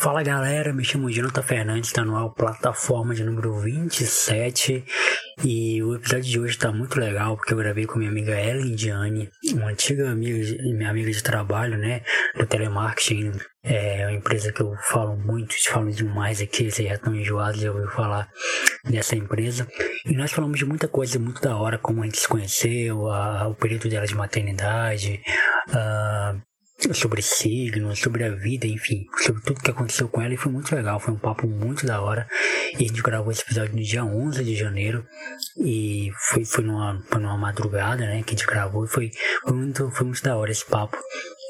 Fala galera, me chamo Jonathan Fernandes, está no ar plataforma de número 27 e o episódio de hoje está muito legal porque eu gravei com minha amiga Ellen Diane, uma antiga amiga, minha amiga de trabalho, né, do telemarketing, é uma empresa que eu falo muito, falo demais aqui, vocês já estão enjoados de ouvir falar dessa empresa. E nós falamos de muita coisa muito da hora, como a gente se conheceu, a, o período dela de maternidade, uh, sobre signos, sobre a vida, enfim, sobre tudo que aconteceu com ela e foi muito legal, foi um papo muito da hora. E a gente gravou esse episódio no dia 11 de janeiro e foi, foi, numa, foi numa madrugada, né, que a gente gravou e foi, foi, muito, foi muito da hora esse papo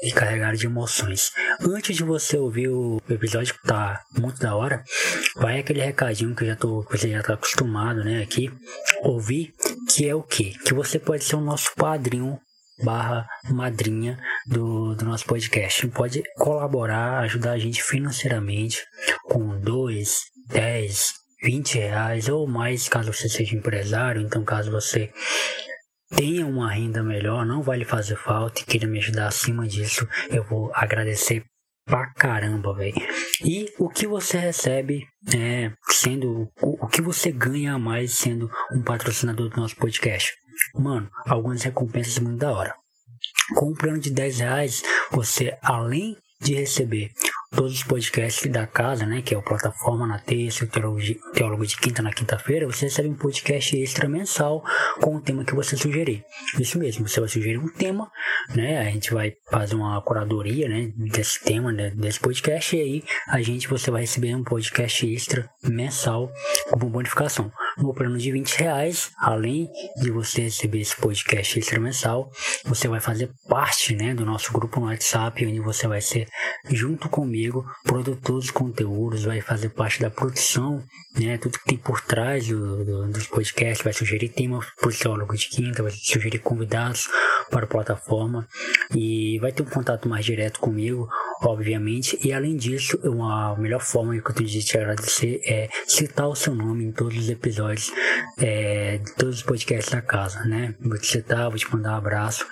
e carregado de emoções. Antes de você ouvir o episódio que tá muito da hora, vai aquele recadinho que eu já tô, você já tá acostumado, né, aqui, ouvir, que é o que? Que você pode ser o nosso padrinho barra madrinha do, do nosso podcast. Pode colaborar, ajudar a gente financeiramente com 2, 10, 20 reais ou mais caso você seja empresário. Então, caso você tenha uma renda melhor, não vai lhe fazer falta e queira me ajudar acima disso, eu vou agradecer pra caramba, velho. E o que você recebe é, sendo. O, o que você ganha a mais sendo um patrocinador do nosso podcast? Mano, algumas recompensas muito da hora. Com um plano de 10 reais, você além de receber todos os podcasts da casa, né, que é o Plataforma na terça, o Teólogo de, Quinta na quinta-feira, você recebe um podcast extra mensal com o tema que você sugerir. Isso mesmo, você vai sugerir um tema, né, a gente vai fazer uma curadoria, né, desse tema, né, desse podcast, e aí a gente, você vai receber um podcast extra mensal com bonificação no plano de 20 reais, além de você receber esse podcast extra mensal, você vai fazer parte né, do nosso grupo no WhatsApp, onde você vai ser, junto comigo, produtor de conteúdos, vai fazer parte da produção, né, tudo que tem por trás do, do, dos podcasts, vai sugerir tema para o teólogo de quinta, vai sugerir convidados para a plataforma e vai ter um contato mais direto comigo, obviamente. E além disso, uma melhor forma que eu tenho de te agradecer é citar o seu nome em todos os episódios é, de todos os podcasts da casa, né? Vou te citar, vou te mandar um abraço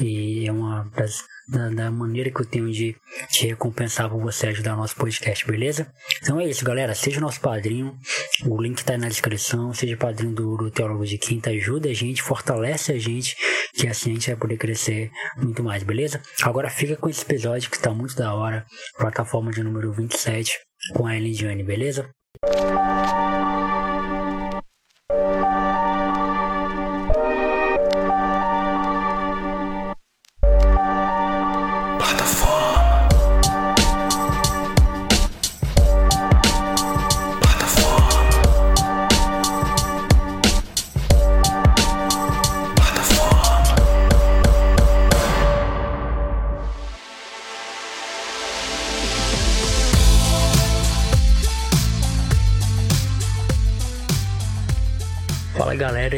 e é uma das da, da, maneira que eu tenho de te recompensar por você ajudar nosso podcast, beleza? Então é isso, galera. Seja nosso padrinho. O link tá aí na descrição. Seja padrinho do, do Teólogo de Quinta. Ajuda a gente, fortalece a gente, que assim a gente vai poder crescer muito mais, beleza? Agora fica com esse episódio que tá muito da hora. Plataforma de número 27 com a Ellen Johnny, beleza?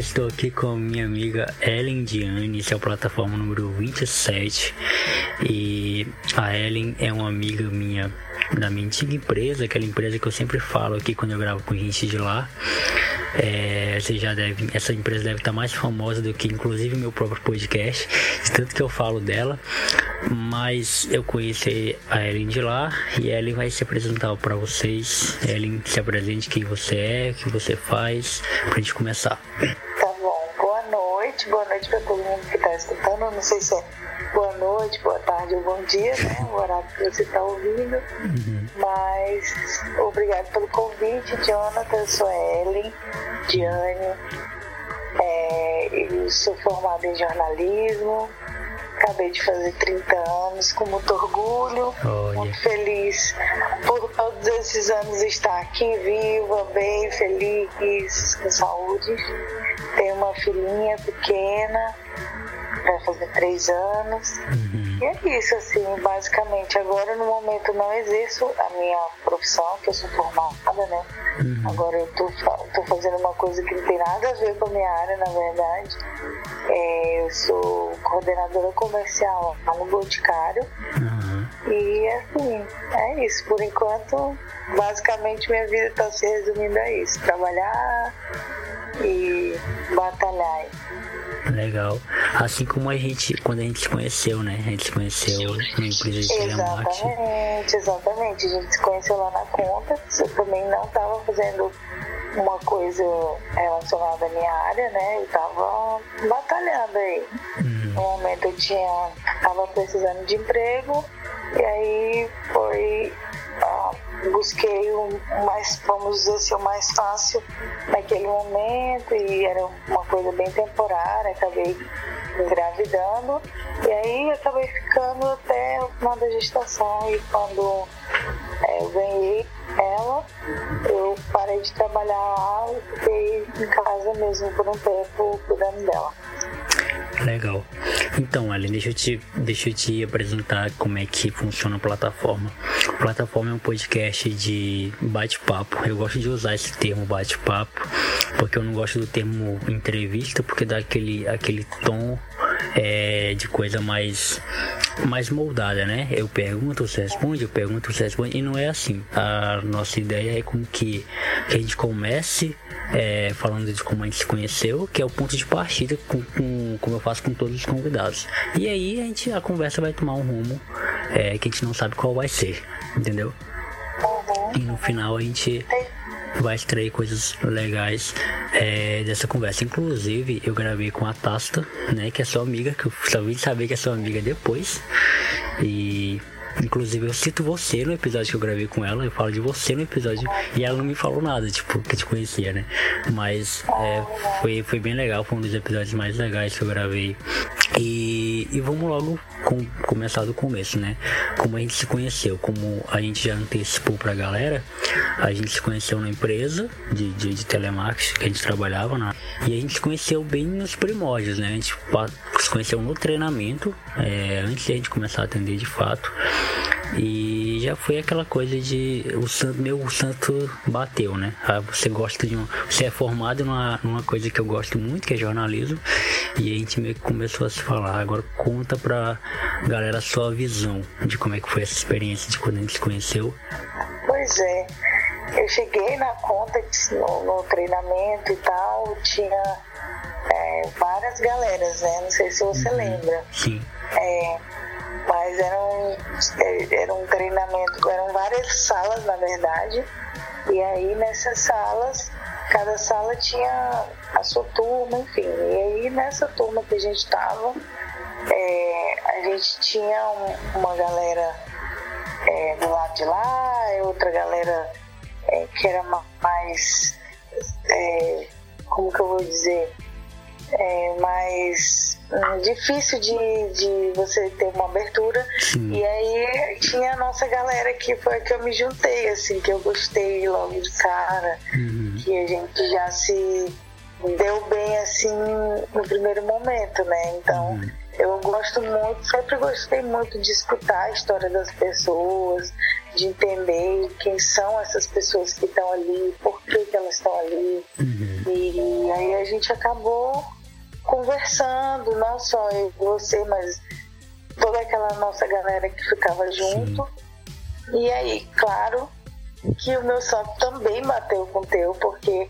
Estou aqui com minha amiga Ellen Diane, esse é o plataforma número 27 e a Ellen é uma amiga minha da minha antiga empresa, aquela empresa que eu sempre falo aqui quando eu gravo com gente de lá. É, você já deve, essa empresa deve estar mais famosa do que inclusive meu próprio podcast, tanto que eu falo dela. Mas eu conheci a Ellen de lá e a Ellen vai se apresentar para vocês. Ellen, se apresente quem você é, o que você faz, pra gente começar. Noite, boa noite para todo mundo que está escutando. Eu não sei se é boa noite, boa tarde ou bom dia, né? O horário que você está ouvindo. Uhum. Mas obrigado pelo convite, Jonathan. Eu sou a Ellen, Diane. É, eu sou formada em jornalismo Acabei de fazer 30 anos com muito orgulho, muito feliz por todos esses anos estar aqui viva, bem, feliz, com saúde. Tenho uma filhinha pequena, vai fazer três anos. Uhum. E é isso, assim, basicamente. Agora, no momento, não exerço a minha profissão, que eu sou formada, né? Uhum. Agora eu tô, tô fazendo uma coisa que não tem nada a ver com a minha área, na verdade. É, eu sou coordenadora comercial lá no Boticário. Uhum. E assim, é isso. Por enquanto, basicamente minha vida está se resumindo a isso. Trabalhar e batalhar. Legal. Assim como a gente, quando a gente se conheceu, né? A gente se conheceu na empresa de telemarketing. Exatamente, exatamente. A gente se conheceu lá na conta. Eu também não estava fazendo uma coisa relacionada à minha área, né? Eu estava batalhando aí. Uhum. No momento eu tinha, tava precisando de emprego e aí foi ah, busquei o mais, vamos dizer assim, o mais fácil naquele momento e era uma coisa bem temporária, acabei engravidando e aí acabei ficando até o final da gestação e quando é, eu ganhei ela, eu parei de trabalhar lá e fiquei em casa mesmo por um tempo cuidando dela. Legal. Então, Ellen, deixa eu, te, deixa eu te apresentar como é que funciona a plataforma. A plataforma é um podcast de bate-papo. Eu gosto de usar esse termo bate-papo, porque eu não gosto do termo entrevista, porque dá aquele, aquele tom é, de coisa mais mais moldada, né? Eu pergunto, você responde, eu pergunto, você responde, e não é assim. A nossa ideia é com que, que a gente comece é, falando de como a gente se conheceu, que é o ponto de partida, com, com, como eu faço com todos os convidados. E aí a, gente, a conversa vai tomar um rumo é, que a gente não sabe qual vai ser, entendeu? E no final a gente vai extrair coisas legais é, dessa conversa. Inclusive, eu gravei com a Tasta, né, que é sua amiga, que eu só vim saber que é sua amiga depois. E Inclusive eu cito você no episódio que eu gravei com ela, eu falo de você no episódio e ela não me falou nada, tipo, que te conhecia, né? Mas é, foi, foi bem legal, foi um dos episódios mais legais que eu gravei. E, e vamos logo com, começar do começo, né? Como a gente se conheceu, como a gente já antecipou pra galera, a gente se conheceu na empresa de, de, de telemarketing que a gente trabalhava na, e a gente se conheceu bem nos primórdios, né? A gente se conheceu no treinamento, é, antes de a gente começar a atender de fato. E já foi aquela coisa de o santo, meu santo bateu, né? Ah, você gosta de um, você é formado numa, numa coisa que eu gosto muito, que é jornalismo, e a gente meio que começou a se falar. Agora conta pra galera a sua visão de como é que foi essa experiência de quando a gente se conheceu. Pois é, eu cheguei na conta no, no treinamento e tal, tinha é, várias galeras, né? Não sei se você uhum. lembra. Sim. É, mas era um, é, era um treinamento, eram várias salas na verdade, e aí nessas salas, cada sala tinha a sua turma, enfim, e aí nessa turma que a gente estava, é, a gente tinha um, uma galera é, do lado de lá, outra galera é, que era mais, é, como que eu vou dizer, é, mais difícil de, de você ter uma abertura. Sim. E aí tinha a nossa galera que foi a que eu me juntei, assim, que eu gostei logo de cara, uhum. que a gente já se deu bem assim no primeiro momento, né? Então uhum. eu gosto muito, sempre gostei muito de escutar a história das pessoas, de entender quem são essas pessoas que estão ali, por que, que elas estão ali. Uhum. E aí a gente acabou conversando, não só eu e você, mas toda aquela nossa galera que ficava junto. Sim. E aí, claro que o meu santo também bateu com o teu, porque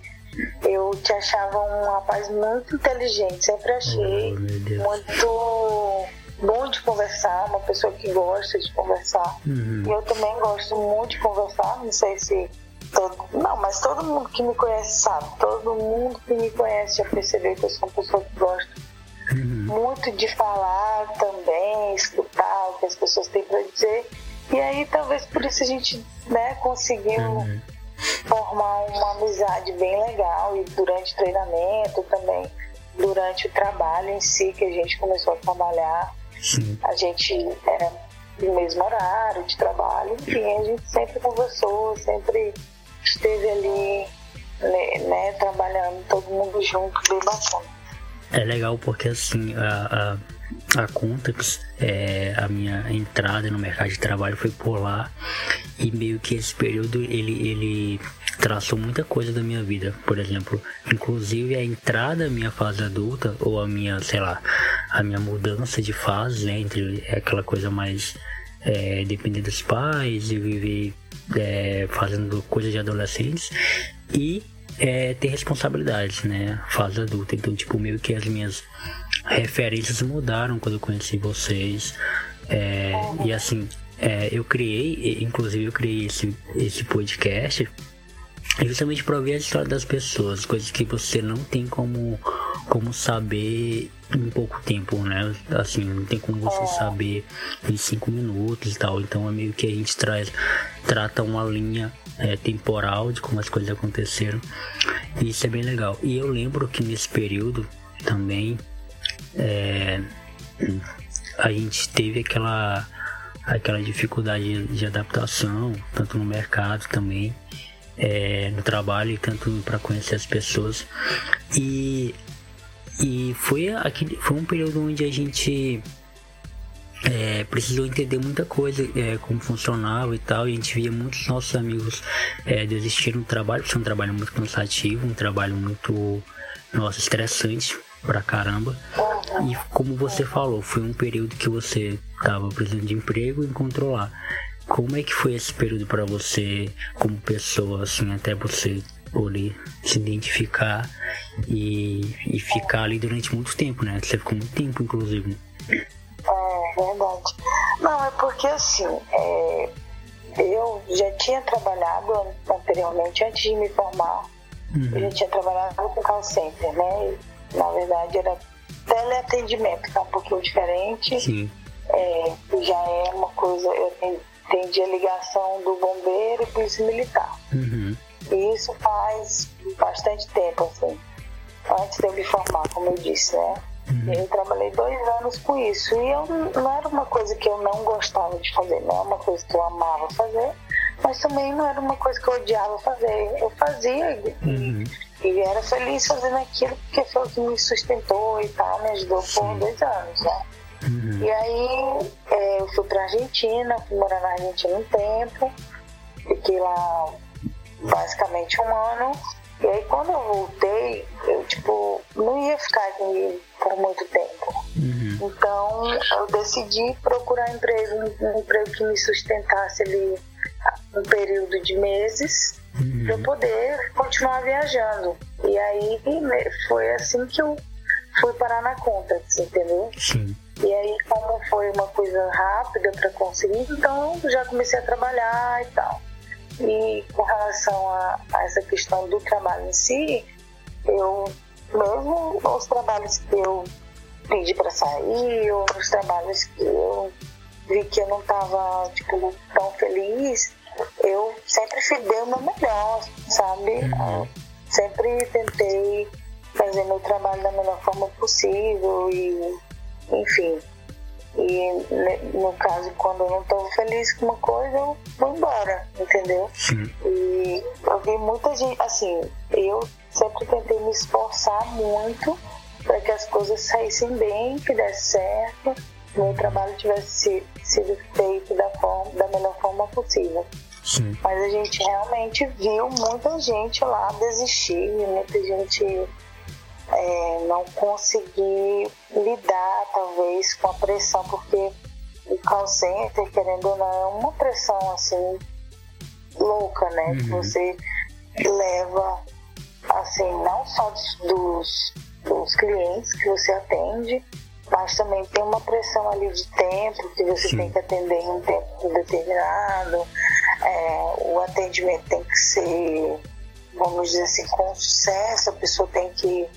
eu te achava um rapaz muito inteligente, sempre achei oh, muito bom de conversar, uma pessoa que gosta de conversar. Uhum. E eu também gosto muito de conversar, não sei se Todo, não, mas todo mundo que me conhece sabe. Todo mundo que me conhece já percebeu que eu sou uma pessoa que gosta uhum. muito de falar também, escutar o que as pessoas têm para dizer. E aí talvez por isso a gente né, conseguiu uhum. formar uma amizade bem legal e durante o treinamento também, durante o trabalho em si que a gente começou a trabalhar, Sim. a gente era no mesmo horário de trabalho, enfim, a gente sempre conversou, sempre esteve ali, né, né, trabalhando todo mundo junto, bem bacana. É legal porque assim, a, a, a Contax, é, a minha entrada no mercado de trabalho foi por lá e meio que esse período ele, ele traçou muita coisa da minha vida, por exemplo, inclusive a entrada da minha fase adulta ou a minha, sei lá, a minha mudança de fase, né, entre aquela coisa mais é, depender dos pais e viver é, fazendo coisas de adolescentes e é ter responsabilidades, né? Fase adulta. Então, tipo, meio que as minhas referências mudaram quando eu conheci vocês. É, e assim, é, eu criei, inclusive eu criei esse, esse podcast justamente para ouvir a história das pessoas, coisas que você não tem como, como saber em pouco tempo, né? Assim, não tem como você saber em cinco minutos e tal. Então é meio que a gente traz, trata uma linha é, temporal de como as coisas aconteceram. E isso é bem legal. E eu lembro que nesse período também é, a gente teve aquela aquela dificuldade de adaptação, tanto no mercado também, é, no trabalho, tanto para conhecer as pessoas. E, e foi, aquele, foi um período onde a gente é, precisou entender muita coisa, é, como funcionava e tal, e a gente via muitos nossos amigos é, desistir do trabalho, porque é um trabalho muito cansativo, um trabalho muito, nossa, estressante pra caramba. E como você falou, foi um período que você tava precisando de emprego e encontrou lá. Como é que foi esse período para você, como pessoa, assim, até você poder se identificar e, e ficar ali durante muito tempo, né? Você ficou muito tempo, inclusive. É, verdade. Não, é porque assim, é, eu já tinha trabalhado anteriormente, antes de me formar, uhum. eu já tinha trabalhado com call center, né? Na verdade era teleatendimento, que é um pouquinho diferente. Sim. É, já é uma coisa, eu entendi a ligação do bombeiro e polícia militar. Uhum. E isso faz bastante tempo, assim, antes de eu me formar, como eu disse, né? Uhum. Eu trabalhei dois anos com isso. E eu, não era uma coisa que eu não gostava de fazer, não é uma coisa que eu amava fazer, mas também não era uma coisa que eu odiava fazer. Eu fazia uhum. e, e era feliz fazendo aquilo porque foi o que me sustentou e tal, me ajudou Sim. por dois anos, né? Uhum. E aí é, eu fui pra Argentina, fui morar na Argentina um tempo, fiquei lá basicamente um ano. E aí quando eu voltei, eu tipo, não ia ficar aqui por muito tempo. Uhum. Então eu decidi procurar emprego, um emprego que me sustentasse ali um período de meses uhum. para eu poder continuar viajando. E aí foi assim que eu fui parar na conta, entendeu? Sim. E aí, como foi uma coisa rápida para conseguir, então já comecei a trabalhar e tal. E com relação a, a essa questão do trabalho em si, eu, mesmo os trabalhos que eu pedi para sair, ou nos trabalhos que eu vi que eu não estava tipo, tão feliz, eu sempre dei o meu melhor, sabe? Uhum. Sempre tentei fazer meu trabalho da melhor forma possível e, enfim, e no caso, quando eu não estou feliz com uma coisa, eu vou embora, entendeu? Sim. E eu vi muita gente, assim, eu sempre tentei me esforçar muito para que as coisas saíssem bem, que desse certo, que meu trabalho tivesse sido feito da, forma, da melhor forma possível. Sim. Mas a gente realmente viu muita gente lá desistir, muita gente é, não conseguir lidar, talvez, com a pressão, porque o call center, querendo ou não, é uma pressão assim louca, né? Uhum. Que você leva, assim, não só dos, dos clientes que você atende, mas também tem uma pressão ali de tempo, que você Sim. tem que atender em um tempo determinado, é, o atendimento tem que ser, vamos dizer assim, com sucesso, a pessoa tem que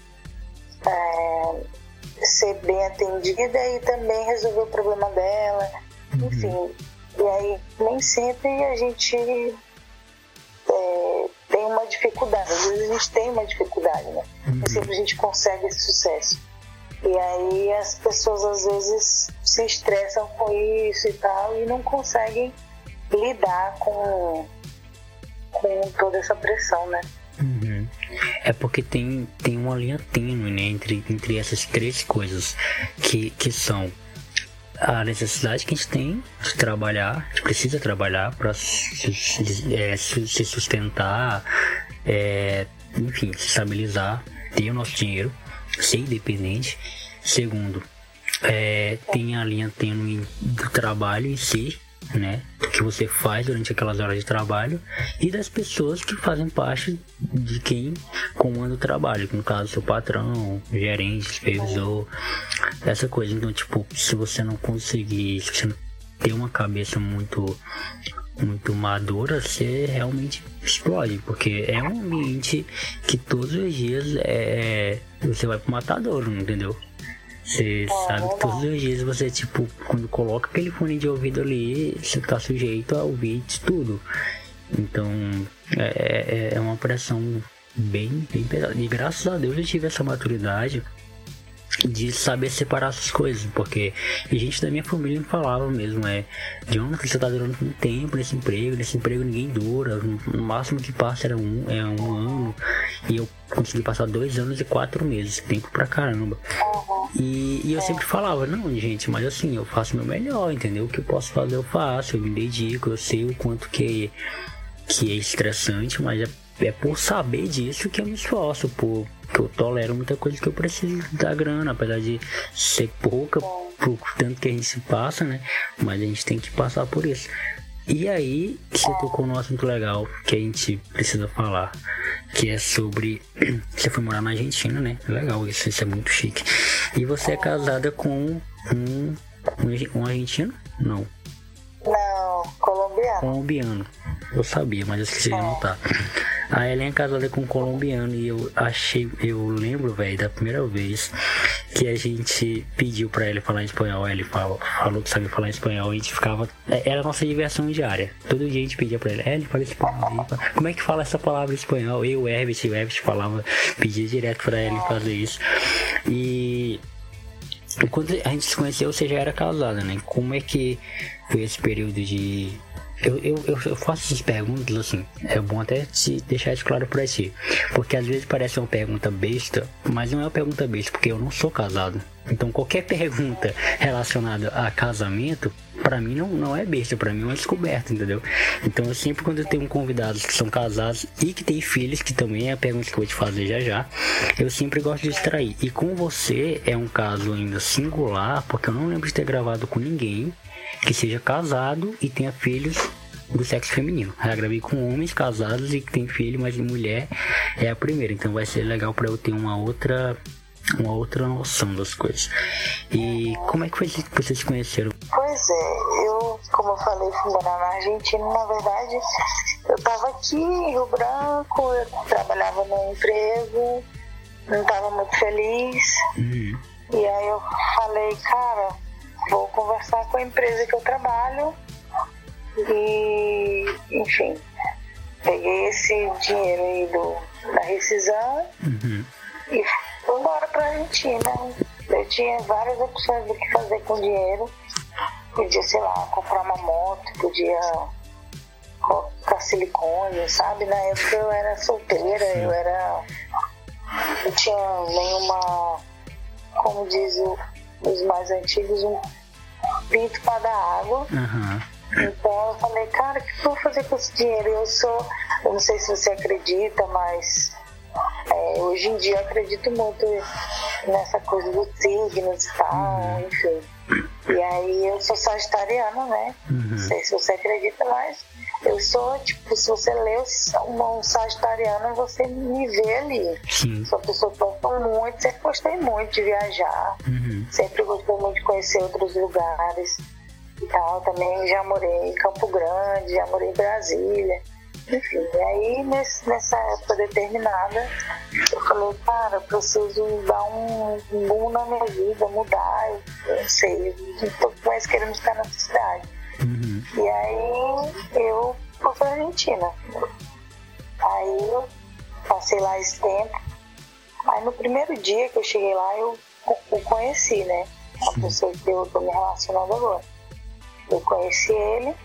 é, ser bem atendida e também resolver o problema dela, Uhum. enfim. E aí nem sempre a gente é, tem uma dificuldade, às vezes a gente tem uma dificuldade, né? Uhum. Nem sempre a gente consegue esse sucesso. E aí as pessoas às vezes se estressam com isso e tal e não conseguem lidar com, com toda essa pressão, né? Uhum. É porque tem, tem uma linha tênue né, entre, entre essas três coisas que, que são a necessidade que a gente tem de trabalhar, precisa trabalhar para se, se, é, se se sustentar, é, enfim, se estabilizar, ter o nosso dinheiro, ser independente. Segundo, é, tem a linha tênue do trabalho em si, né? Que você faz durante aquelas horas de trabalho e das pessoas que fazem parte de quem comanda o trabalho, no caso seu patrão, gerente, supervisor, essa coisa. Então, tipo, se você não conseguir, se você não ter uma cabeça muito muito madura, você realmente explode, porque é um ambiente que todos os dias é você vai pro matador, entendeu? Você é, sabe que todos os dias você, tipo, quando coloca aquele fone de ouvido ali, você tá sujeito a ouvir de tudo. Então, é, é, é uma pressão bem, bem pesada. E graças a Deus eu tive essa maturidade de saber separar essas coisas, porque gente da minha família me falava mesmo, é, Jonathan, você tá durando um tempo nesse emprego, nesse emprego ninguém dura, no máximo que passa era um, é um ano, e eu consegui passar dois anos e quatro meses, tempo pra caramba. E, e eu sempre falava, não, gente, mas assim, eu faço o meu melhor, entendeu? O que eu posso fazer, eu faço, eu me dedico, eu sei o quanto que, que é estressante, mas é é por saber disso que eu me esforço, por que eu tolero muita coisa que eu preciso da grana, apesar de ser pouca, por tanto que a gente se passa, né? Mas a gente tem que passar por isso. E aí, você tocou num assunto legal que a gente precisa falar, que é sobre. Você foi morar na Argentina, né? Legal, isso, isso é muito chique. E você é casada com um, um argentino? Não. Não, colombiano. Colombiano. Eu sabia, mas eu esqueci de anotar. A Ellen é casada com um colombiano e eu achei, eu lembro, velho, da primeira vez que a gente pediu pra ele falar em espanhol. Ele falou, falou que sabia falar em espanhol e a gente ficava. É, era a nossa diversão diária. Todo dia a gente pedia pra ele, ele fala espanhol. Como é que fala essa palavra em espanhol? Eu, o Herbert, o Herbert falava, pedia direto pra ele fazer isso. E quando a gente se conheceu, você já era casada, né? Como é que esse período de eu, eu, eu, faço essas perguntas assim, é bom até te deixar isso claro pra ti. Porque às vezes parece uma pergunta besta, mas não é uma pergunta besta, porque eu não sou casado. Então qualquer pergunta relacionada a casamento, para mim não, não é besta, para mim é uma descoberta, entendeu? Então eu sempre quando eu tenho convidados que são casados e que têm filhos, que também é a pergunta que eu vou te fazer já já, eu sempre gosto de extrair. E com você é um caso ainda singular, porque eu não lembro de ter gravado com ninguém que seja casado e tenha filhos do sexo feminino. Já gravei com homens casados e que tem filho, mas de mulher é a primeira. Então vai ser legal para eu ter uma outra uma outra noção das coisas. E como é que foi que vocês se conheceram? Pois é, eu, como eu falei, fui morar na Argentina, na verdade, eu tava aqui em Rio Branco, eu trabalhava num emprego, não tava muito feliz. Uhum. E aí eu falei, cara, vou conversar com a empresa que eu trabalho e, enfim, peguei esse dinheiro aí do, da rescisão uhum. e fui embora pra Argentina. Eu tinha várias opções do que fazer com o dinheiro. Podia, sei lá, comprar uma moto, podia colocar silicone, sabe? Na época eu era solteira, eu era. Não tinha nenhuma. Como diz o os mais antigos, um pinto para dar água. Uhum. Então eu falei, cara, o que eu vou fazer com esse dinheiro? Eu sou, eu não sei se você acredita, mas é, hoje em dia eu acredito muito nessa coisa dos signos e tal, uhum. enfim. E aí eu sou sagitariana, né? Uhum. Não sei se você acredita, mas eu sou, tipo, se você lê um sagitariano, você me vê ali. Sim. Sou pessoa que gosta muito, sempre gostei muito de viajar. Uhum. Sempre gostei muito de conhecer outros lugares e tal. Também já morei em Campo Grande, já morei em Brasília. Enfim, e aí nesse, nessa época determinada, eu falei, cara, eu preciso dar um, um boom na minha vida, mudar, eu não sei, eu não tô mais querendo ficar na cidade. Uhum. E aí eu fui pra Argentina. Aí eu passei lá esse tempo. Aí no primeiro dia que eu cheguei lá, eu, eu conheci, né? A pessoa que eu tô me relacionando agora. Eu conheci ele,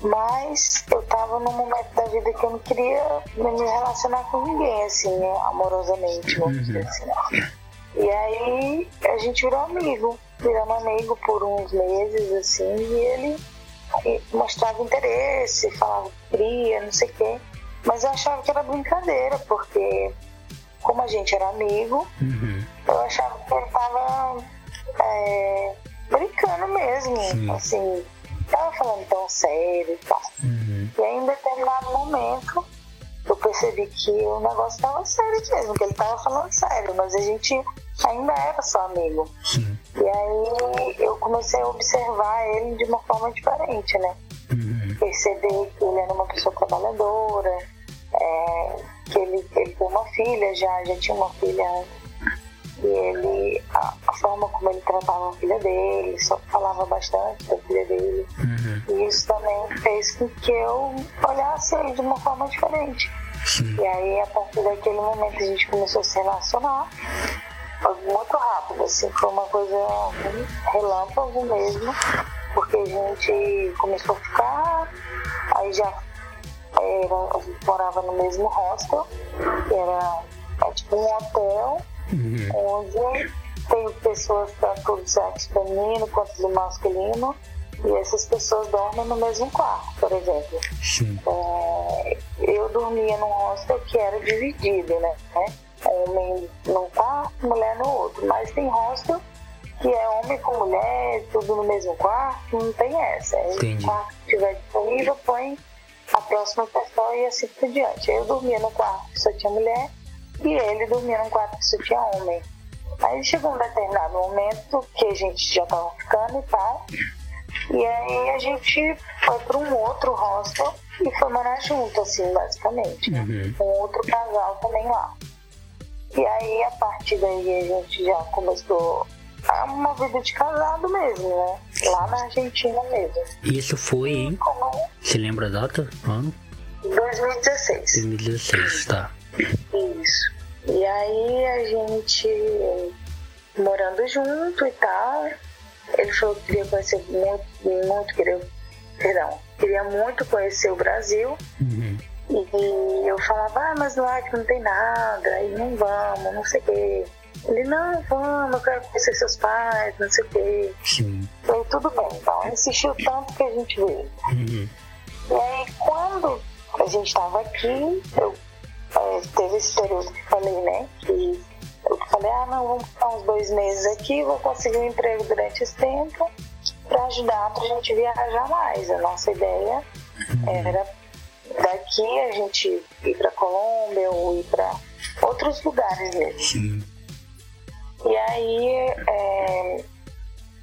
mas eu tava num momento da vida que eu não queria me relacionar com ninguém, assim, né? amorosamente, vamos uhum. dizer assim. Né? E aí a gente virou amigo viramos amigo por uns meses, assim, e ele mostrava interesse, falava que queria, não sei o quê. Mas eu achava que era brincadeira, porque como a gente era amigo, uhum. eu achava que ele tava é, brincando mesmo, Sim. assim, tava falando tão sério e tal. Uhum. E aí, em determinado momento, eu percebi que o negócio tava sério mesmo, que ele tava falando sério, mas a gente ainda era só amigo. Sim. E aí eu comecei a observar ele de uma forma diferente, né? Uhum. Perceber que ele era uma pessoa trabalhadora, é, que ele, ele tem uma filha já, já tinha uma filha antes. E ele, a, a forma como ele tratava a filha dele, só falava bastante da filha dele. Uhum. E isso também fez com que eu olhasse ele de uma forma diferente. Sim. E aí, a partir daquele momento, a gente começou a se relacionar. Muito rápido, assim, foi uma coisa relâmpago mesmo, porque a gente começou a ficar, aí já era, morava no mesmo hostel, que era é tipo um hotel, Uhum. onde tem pessoas tanto do sexo feminino quanto do masculino, e essas pessoas dormem no mesmo quarto, por exemplo. É, eu dormia num hostel que era dividido, né? Homem num quarto, mulher no outro. Mas tem hostel que é homem com mulher, tudo no mesmo quarto, não tem essa. Entendi. O quarto que estiver disponível, põe a próxima pessoa e assim por diante. Eu dormia no quarto que só tinha mulher e ele dormia num quarto que só tinha homem. Aí chegou um determinado momento que a gente já tava ficando e tal. E aí a gente foi para um outro hostel e foi morar junto, assim, basicamente. né? Uhum. Com outro casal também lá. E aí a partir daí a gente já começou a uma vida de casado mesmo, né? Lá na Argentina mesmo. Isso foi em. Como Você lembra a data? Ano? em 2016. 2016, tá. Isso. E aí a gente morando junto e tal. Ele falou que queria conhecer muito, muito, queria, perdão, queria muito conhecer o Brasil. Uhum. E eu falava, ah, mas lá que não tem nada, e não vamos, não sei o quê. Ele, não, vamos, eu quero conhecer seus pais, não sei o quê. Sim. Falei, tudo bem, então. Insistiu tanto que a gente veio. Uhum. E aí, quando a gente estava aqui, eu, é, teve esse período que falei, né? Que eu falei, ah, não, vamos ficar uns dois meses aqui, vou conseguir um emprego durante esse tempo para ajudar pra gente viajar mais. A nossa ideia era daqui a gente ir pra Colômbia ou ir pra outros lugares mesmo. E aí é,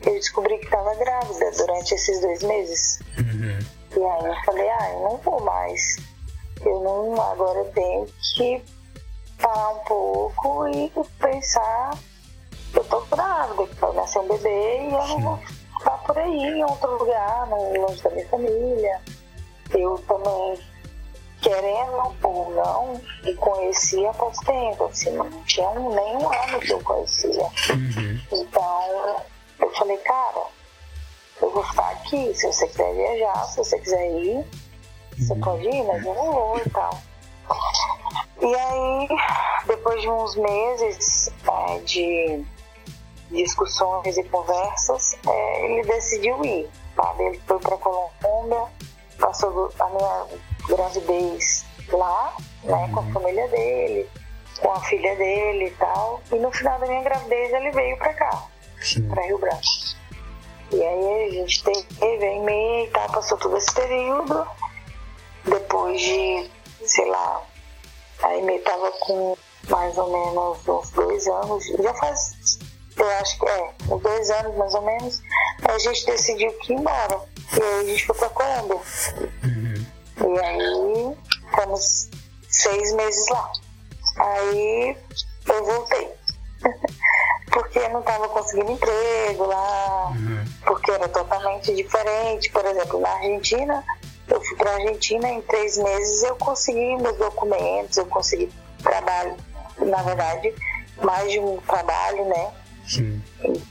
eu descobri que estava grávida durante esses dois meses. Uhum. E aí eu falei, ah, eu não vou mais. Eu não, agora eu tenho que parar um pouco e pensar, eu tô grávida, que vai nascer um bebê e eu não vou ficar por aí em outro lugar, longe da minha família. Eu também, querendo ou não, me conhecia há pouco tempo, assim, não tinha um, nem um ano que eu conhecia. Uhum. Então, eu falei, cara, eu vou ficar aqui. Se você quiser viajar, se você quiser ir, você pode ir, mas eu não vou e tal. E aí, depois de uns meses é, de discussões e conversas, é, ele decidiu ir. Sabe? Ele foi para Colômbia, passou a minha gravidez lá, né, com a família dele, com a filha dele e tal. E no final da minha gravidez ele veio pra cá, Sim. pra Rio Branco. E aí a gente teve a e-mail e tal, passou todo esse período. Depois de, sei lá, a e-mail tava com mais ou menos uns dois anos, já faz, eu acho que é, uns dois anos mais ou menos, a gente decidiu que ir embora. E aí a gente foi Colômbia. Uhum. E aí ficamos seis meses lá. Aí eu voltei. porque eu não estava conseguindo emprego lá, Uhum. porque era totalmente diferente. Por exemplo, na Argentina, eu fui para a Argentina em três meses eu consegui meus documentos, eu consegui trabalho, na verdade, mais de um trabalho, né? Sim. E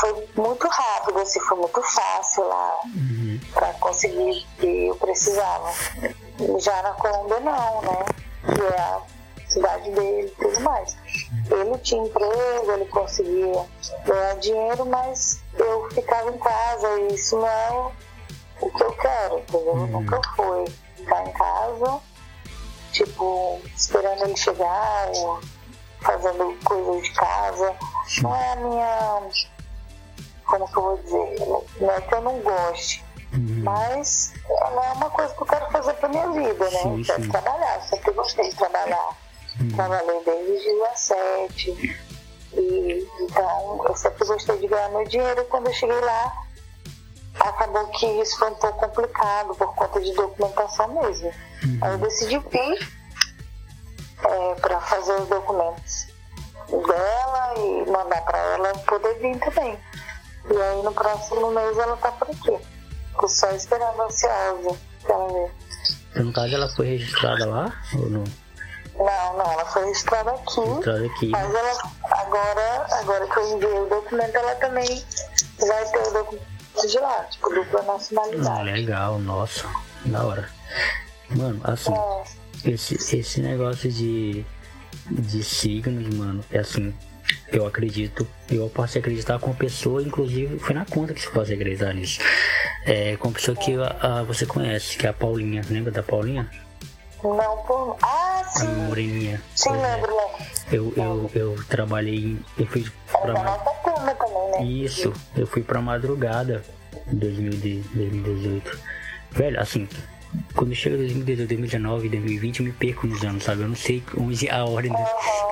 foi muito rápido, assim, foi muito fácil lá Uhum. para conseguir o que eu precisava. Já na Colômbia não, né? Que é a cidade dele e tudo mais. Ele tinha emprego, ele conseguia ganhar dinheiro, mas eu ficava em casa e isso não é o- que eu quero, entendeu? Uhum. Nunca foi ficar em casa, tipo, esperando ele chegar, ou fazendo coisas de casa. Não é a minha como que eu vou dizer, não é que eu não goste, Uhum. Mas não é uma coisa que eu quero fazer pra minha vida, né? Sim, eu quero sim. trabalhar, sempre gostei de trabalhar. Uhum. Trabalhei desde os 17. E, então, eu sempre gostei de ganhar meu dinheiro. E quando eu cheguei lá, acabou que isso foi um pouco complicado por conta de documentação mesmo. Uhum. Aí eu decidi vir é, para fazer os documentos dela e mandar para ela poder vir também. E aí no próximo mês ela tá por aqui. Tô só esperando ansiosa pra ela ver. Então, no caso ela foi registrada lá ou não? Não, não, ela foi registrada aqui. Registrada aqui. Mas ela agora, agora que eu enviei o documento, ela também vai ter o documento de lá, tipo, dupla nacionalidade. Ah, legal, nossa, da hora. Mano, assim, é. esse, esse negócio de, de signos, mano, é assim, eu acredito, eu posso acreditar com a pessoa, inclusive foi na conta que você pode acreditar nisso. É, com a pessoa que a, a, você conhece, que é a Paulinha, lembra da Paulinha? Não, por. Ah, sim! A Moreninha. Sim, lembro, Eu, eu, eu trabalhei. Eu fui pra. É nossa turma também, né? Isso, eu fui pra madrugada em 2018. Velho, assim, quando chega 2018, 2019, 2020, eu me perco nos anos, sabe? Eu não sei onde a ordem uhum.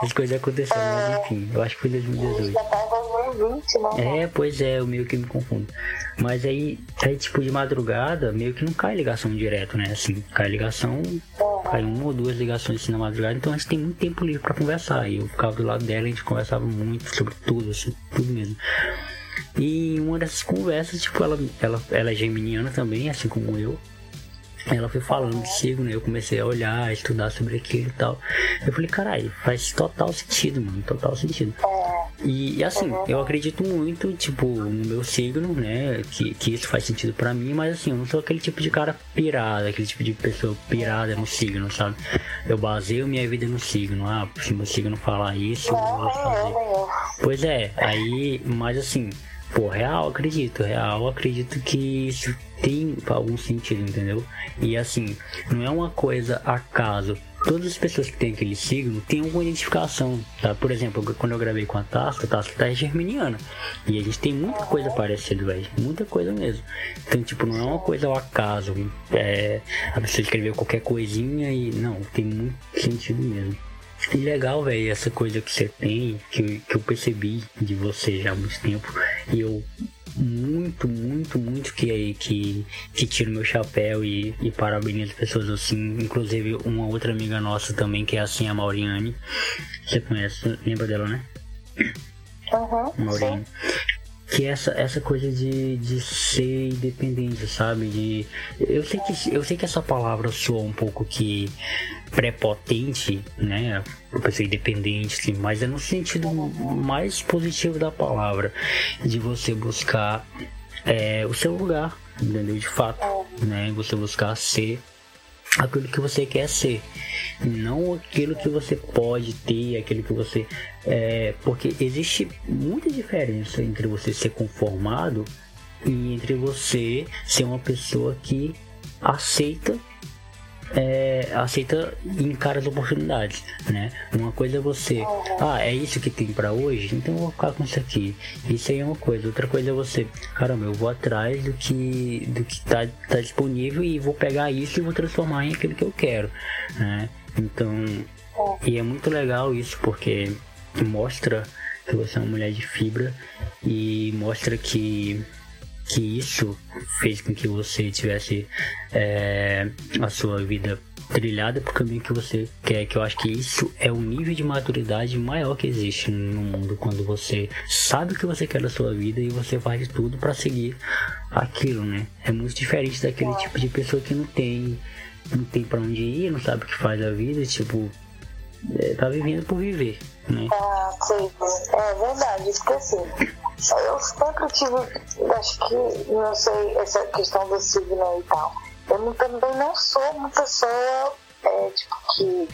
das coisas aconteceram, mas é. enfim, eu acho que foi 2018. Já tá em 2020, né? É, pois é, eu meio que me confundo. Mas aí, aí, tipo, de madrugada, meio que não cai ligação direto, né? Assim, cai ligação, uhum. cai uma ou duas ligações assim na madrugada, então a gente tem muito tempo livre pra conversar. E eu ficava do lado dela, a gente conversava muito sobre tudo, assim, tudo mesmo. E em uma dessas conversas, tipo, ela, ela, ela é geminiana também, assim como eu. Ela foi falando de signo, né? Eu comecei a olhar, a estudar sobre aquilo e tal. Eu falei, caralho, faz total sentido, mano, total sentido. E, e assim, eu acredito muito, tipo, no meu signo, né? Que, que isso faz sentido pra mim, mas assim, eu não sou aquele tipo de cara pirado, aquele tipo de pessoa pirada no signo, sabe? Eu baseio minha vida no signo. Ah, se meu signo falar isso, eu vou fazer. Pois é, aí, mas assim, Pô, real, acredito, real, acredito que isso tem algum sentido, entendeu? E assim, não é uma coisa acaso. Todas as pessoas que têm aquele signo têm alguma identificação, tá? Por exemplo, quando eu gravei com a Tasca, a Tasca tá germiniana. E a gente tem muita coisa parecida, velho. Muita coisa mesmo. Então, tipo, não é uma coisa ao acaso. É, a pessoa escreveu qualquer coisinha e. Não, tem muito sentido mesmo. E legal, velho, essa coisa que você tem, que, que eu percebi de você já há muito tempo. E eu muito, muito, muito que, que, que tiro meu chapéu e, e parabenizo pessoas assim. Inclusive uma outra amiga nossa também, que é assim, a Mauriane. Você conhece, lembra dela, né? Uhum, Mauriane. Que é essa, essa coisa de, de ser independente, sabe? De, eu, sei que, eu sei que essa palavra soa um pouco que prepotente, né? A pessoa independente, sim, mas é no sentido mais positivo da palavra, de você buscar é, o seu lugar, entendeu? De fato, né? Você buscar ser aquilo que você quer ser, não aquilo que você pode ter, aquilo que você é, porque existe muita diferença entre você ser conformado e entre você ser uma pessoa que aceita é, aceita e encara as oportunidades, né? Uma coisa é você, ah, é isso que tem para hoje, então eu vou ficar com isso aqui. Isso aí é uma coisa. Outra coisa é você, caramba, eu vou atrás do que do que tá, tá disponível e vou pegar isso e vou transformar em aquilo que eu quero, né? Então, e é muito legal isso porque mostra que você é uma mulher de fibra e mostra que que isso fez com que você tivesse é, a sua vida trilhada por caminho que você quer, que eu acho que isso é o nível de maturidade maior que existe no mundo quando você sabe o que você quer da sua vida e você faz tudo para seguir aquilo, né? É muito diferente daquele tipo de pessoa que não tem não tem para onde ir, não sabe o que faz da vida, tipo, é, tá vivendo por viver, né? Ah, sim, é verdade, porque assim, eu sempre tive, acho que, não sei, essa questão do signo e tal. Eu também não sou uma pessoa, é, tipo, que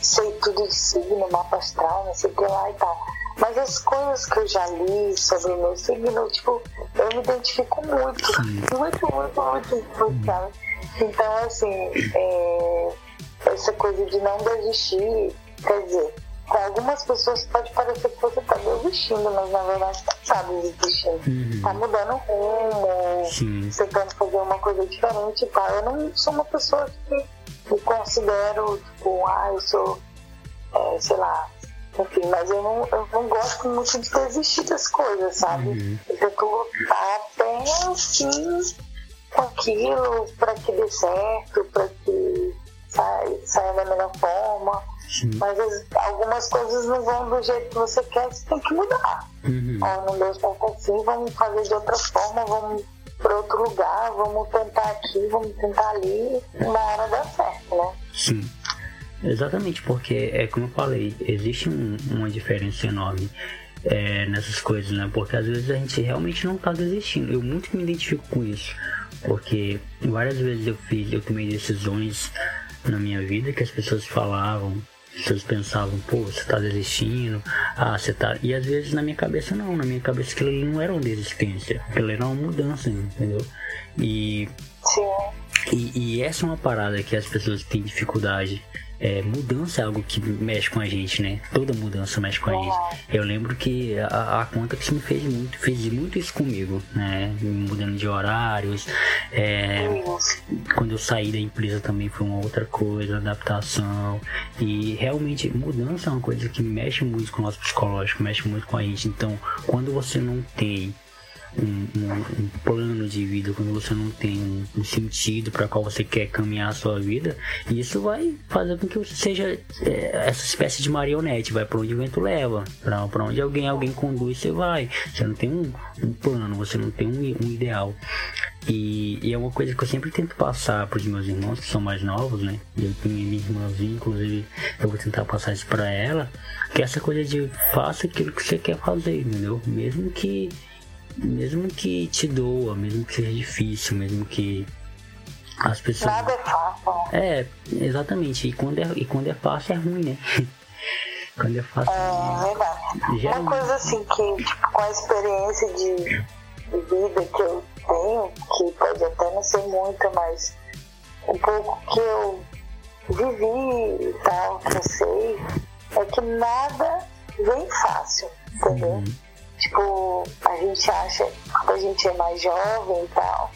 sei tudo de signo, mapa astral, não sei o que lá e tal. Mas as coisas que eu já li sobre meu signo, tipo, eu me identifico muito, muito, muito, muito, muito, sabe? Então, assim, é, essa coisa de não desistir, quer dizer, para algumas pessoas pode parecer que você está desistindo, mas na verdade não está desistindo. Está uhum. mudando rumo, Sim. tentando fazer uma coisa diferente e tal. Eu não sou uma pessoa que me considero, tipo, ah, eu sou, é, sei lá, enfim, mas eu não, eu não gosto muito de desistir das coisas, sabe? Uhum. Eu tento lutar até assim com aquilo para que dê certo, para que saia, saia da melhor forma. Sim. Mas as, algumas coisas não vão do jeito que você quer, você tem que mudar. Uhum. Ou não deu certo assim, vamos fazer de outra forma, vamos para outro lugar, vamos tentar aqui, vamos tentar ali, uma hora dá certo, né? Sim. Exatamente, porque é como eu falei, existe um, uma diferença enorme é, nessas coisas, né? Porque às vezes a gente realmente não tá desistindo. Eu muito me identifico com isso, porque várias vezes eu fiz, eu tomei decisões na minha vida que as pessoas falavam, pessoas pensavam, pô, você tá desistindo, ah, você tá. E às vezes na minha cabeça não, na minha cabeça aquilo não era uma desistência, aquilo era uma mudança, entendeu? E. E, e essa é uma parada que as pessoas têm dificuldade é, mudança é algo que mexe com a gente, né? Toda mudança mexe com a gente. Eu lembro que a, a conta que me fez muito, fez muito isso comigo, né? Mudando de horários. É, quando eu saí da empresa também foi uma outra coisa, adaptação. E realmente mudança é uma coisa que mexe muito com o nosso psicológico, mexe muito com a gente. Então, quando você não tem um, um, um, plano de vida, quando você não tem um, um sentido para qual você quer caminhar a sua vida, isso vai fazer com que você seja é, essa espécie de marionete, vai para onde o vento leva, para onde alguém alguém conduz, você vai. Você não tem um, plano, você não tem um, ideal. E, e, é uma coisa que eu sempre tento passar para os meus irmãos que são mais novos, né? Eu tenho minha irmãzinha, inclusive, eu vou tentar passar isso para ela, que é essa coisa de faça aquilo que você quer fazer, entendeu? Mesmo que mesmo que te doa, mesmo que seja difícil, mesmo que as pessoas. Nada é fácil. É, exatamente. E quando é, e quando é fácil é ruim, né? quando é fácil. É verdade. Já... Uma coisa assim que, tipo, com a experiência de, de vida que eu tenho, que pode até não ser muita, mas um pouco que eu vivi e tal, que eu sei, é que nada vem fácil, entendeu? Uhum. Tipo, a gente acha, quando a gente é mais jovem e tal,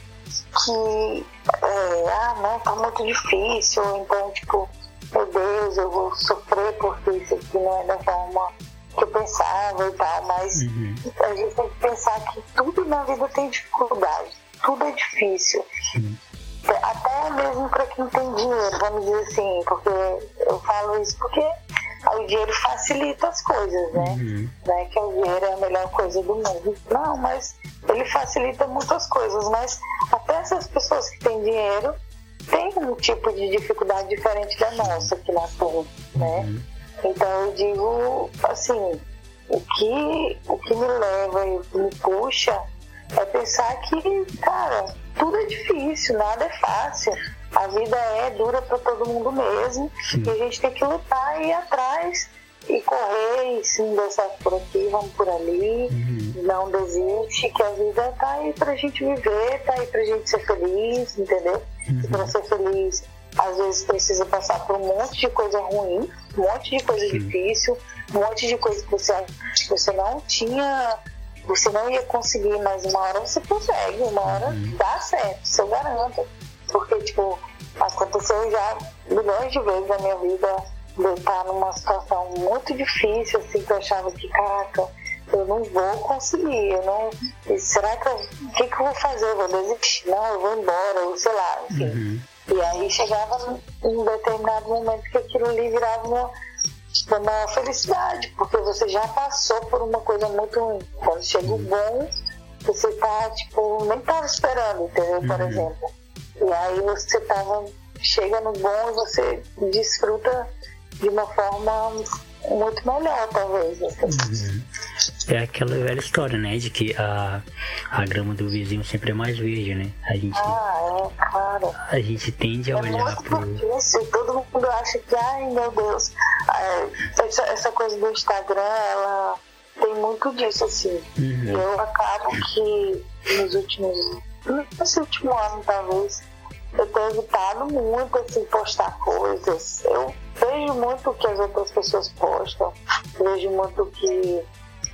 que, é, ah, não, tá muito difícil, então, tipo, meu Deus, eu vou sofrer porque isso aqui não é da forma que eu pensava e tal, mas uhum. a gente tem que pensar que tudo na vida tem dificuldade, tudo é difícil. Uhum. Até mesmo para quem tem dinheiro, vamos dizer assim, porque eu falo isso porque o dinheiro facilita as coisas, né? Uhum. né? Que o dinheiro é a melhor coisa do mundo. Não, mas ele facilita muitas coisas, mas até essas pessoas que têm dinheiro têm um tipo de dificuldade diferente da nossa que nós temos, né? Uhum. Então eu digo assim, o que, o que me leva e o que me puxa é pensar que, cara, tudo é difícil, nada é fácil a vida é dura para todo mundo mesmo Sim. e a gente tem que lutar e ir atrás e correr e não der certo por aqui, vamos por ali, uhum. não desiste, que a vida tá aí pra gente viver, tá aí pra gente ser feliz, entendeu? Uhum. E pra ser feliz, às vezes precisa passar por um monte de coisa ruim, um monte de coisa Sim. difícil, um monte de coisa que você, você não tinha, você não ia conseguir, mas uma hora você consegue, uma hora uhum. dá certo, isso eu garanto. Porque, tipo, aconteceu já milhões de vezes na minha vida de eu estar numa situação muito difícil, assim, que eu achava que, caraca, eu não vou conseguir, eu não. Será que eu. O que, que eu vou fazer? Eu vou desistir? Não, eu vou embora, ou sei lá, enfim. Uhum. E aí chegava um determinado momento que aquilo ali virava uma, uma felicidade, porque você já passou por uma coisa muito ruim. Quando chega o bom, você tá, tipo, nem tava esperando, entendeu? Por uhum. exemplo. E aí você tava, chega no bom e você desfruta de uma forma muito melhor, talvez. Assim. Uhum. É aquela velha história, né? De que a, a grama do vizinho sempre é mais verde, né? A gente, ah, é, claro. A gente tende a é olhar muito pro... difícil. Todo mundo acha que, ai meu Deus, é, essa, essa coisa do Instagram, ela tem muito disso, assim. Uhum. Eu acabo que nos últimos nesse último ano, talvez, eu tenho evitado muito assim, postar coisas. Eu vejo muito o que as outras pessoas postam, vejo muito o que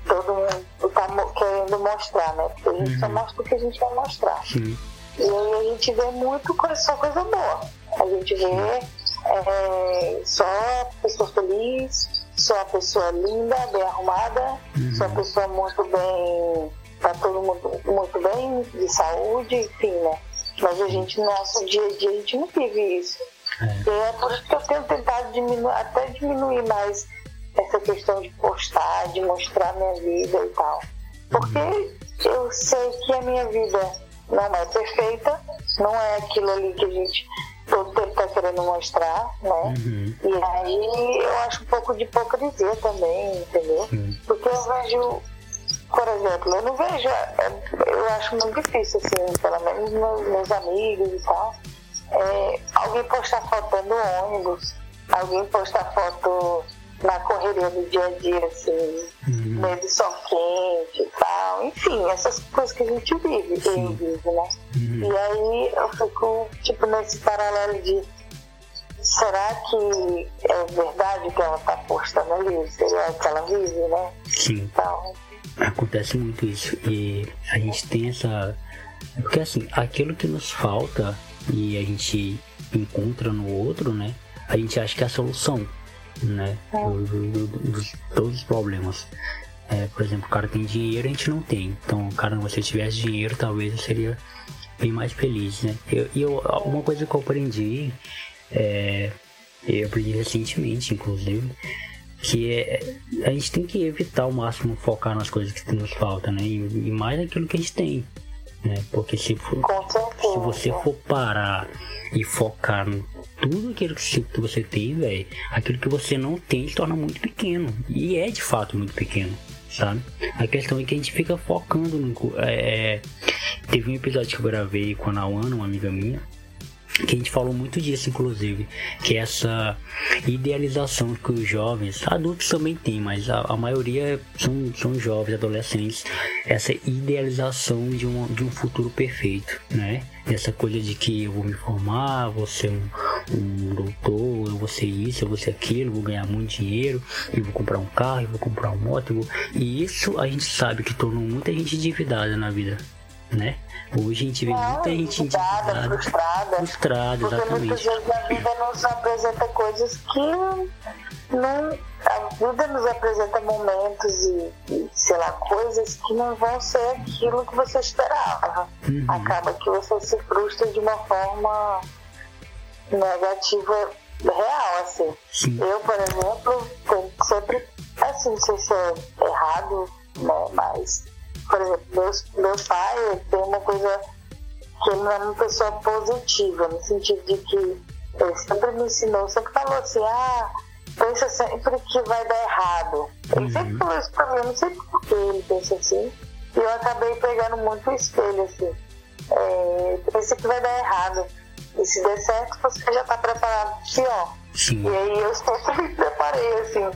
todo mundo está querendo mostrar, né? Porque a gente uhum. só mostra o que a gente vai mostrar. Sim. E aí a gente vê muito só coisa boa. A gente vê é, só pessoa feliz, só pessoa linda, bem arrumada, uhum. só pessoa muito bem, tá todo mundo muito bem, de saúde, enfim, né? Mas a gente, no nosso dia a dia, a gente não vive isso. É. E é por isso que eu tenho tentado diminuir, até diminuir mais essa questão de postar, de mostrar minha vida e tal. Porque eu sei que a minha vida não é perfeita, não é aquilo ali que a gente todo tempo está querendo mostrar, né? Uhum. E aí eu acho um pouco de hipocrisia também, entendeu? Porque eu vejo, por exemplo, eu não vejo, é, eu acho muito difícil, assim, pelo menos meus, meus amigos e tal, é, alguém postar foto no ônibus, alguém postar foto na correria do dia a dia, assim, uhum. meio de sol quente e tal. Enfim, essas coisas que a gente vive, eu vivo, né? Uhum. E aí eu fico, tipo, nesse paralelo de será que é verdade que ela tá postando ali? Será que ela vive, né? Sim. Então, Acontece muito isso. E a gente tem essa. Porque assim, aquilo que nos falta e a gente encontra no outro, né? A gente acha que é a solução né? Do, do, do, de todos os problemas. É, por exemplo, o cara tem dinheiro, a gente não tem. Então, cara, se você tivesse dinheiro, talvez eu seria bem mais feliz, né? E eu, eu, uma coisa que eu aprendi, é, eu aprendi recentemente, inclusive, que é a gente tem que evitar ao máximo focar nas coisas que nos faltam, né? E, e mais naquilo que a gente tem, né? Porque se, for, se você for parar e focar no tudo aquilo que você tem, velho, aquilo que você não tem se torna muito pequeno. E é de fato muito pequeno, sabe? A questão é que a gente fica focando no. É, é teve um episódio que eu gravei com a Nawana, uma amiga minha, que a gente falou muito disso, inclusive, que é essa idealização que os jovens, adultos também têm, mas a, a maioria são, são jovens, adolescentes, essa idealização de um, de um futuro perfeito, né? Essa coisa de que eu vou me formar, vou ser um, um doutor, eu vou ser isso, eu vou ser aquilo, vou ganhar muito dinheiro, eu vou comprar um carro, eu vou comprar uma moto, vou... e isso a gente sabe que tornou muita gente endividada na vida, né? Hoje a gente vê muita gente endividada, frustrada. Frustrada, porque exatamente. muitas vezes a vida nos apresenta coisas que não. A vida nos apresenta momentos e, e, sei lá, coisas que não vão ser aquilo que você esperava. Uhum. Acaba que você se frustra de uma forma negativa real, assim. Sim. Eu, por exemplo, sempre, assim, não sei se é errado, né, mas por exemplo, meu, meu pai tem uma coisa que ele não é uma pessoa positiva, no sentido de que ele sempre me ensinou, sempre falou assim, ah, pensa sempre que vai dar errado. Ele uhum. sempre falou isso pra mim, eu não sei por que ele pensa assim. E eu acabei pegando muito o espelho, assim. É, pensa que vai dar errado. E se der certo, você já tá preparado pior. Sim. E aí eu sempre me preparei, assim,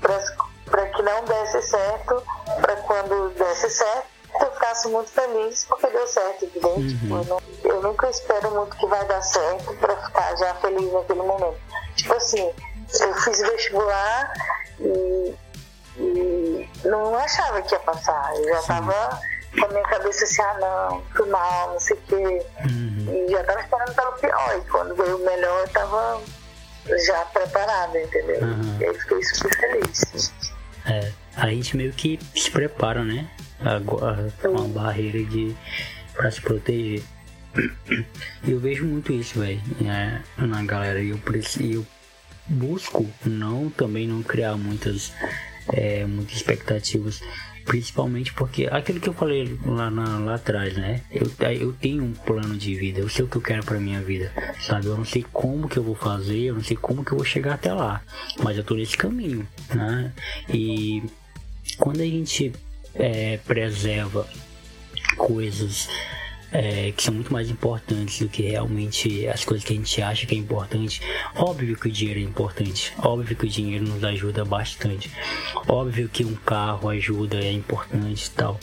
para para que não desse certo, para quando desse certo eu ficasse muito feliz porque deu certo, entendeu? Uhum. Eu, não, eu, nunca espero muito que vai dar certo para ficar já feliz naquele momento. Tipo assim, eu fiz vestibular e, e não achava que ia passar. Eu já Sim. tava com a minha cabeça assim, ah não, fui mal, não sei o quê. Uhum. E já tava esperando pelo pior. E quando veio o melhor, eu tava já preparada, entendeu? Uhum. E aí fiquei super feliz. É, a gente meio que se prepara, né? Agora, com uma barreira de para se proteger. Eu vejo muito isso, velho, né, na galera. E eu, eu busco não também não criar muitas, é, muitas expectativas Principalmente porque aquilo que eu falei lá, na, lá atrás, né? Eu, eu tenho um plano de vida, eu sei o que eu quero pra minha vida, sabe? Eu não sei como que eu vou fazer, eu não sei como que eu vou chegar até lá, mas eu tô nesse caminho, né? E quando a gente é, preserva coisas é, que são muito mais importantes do que realmente as coisas que a gente acha que é importante. Óbvio que o dinheiro é importante, óbvio que o dinheiro nos ajuda bastante, óbvio que um carro ajuda, é importante e tal.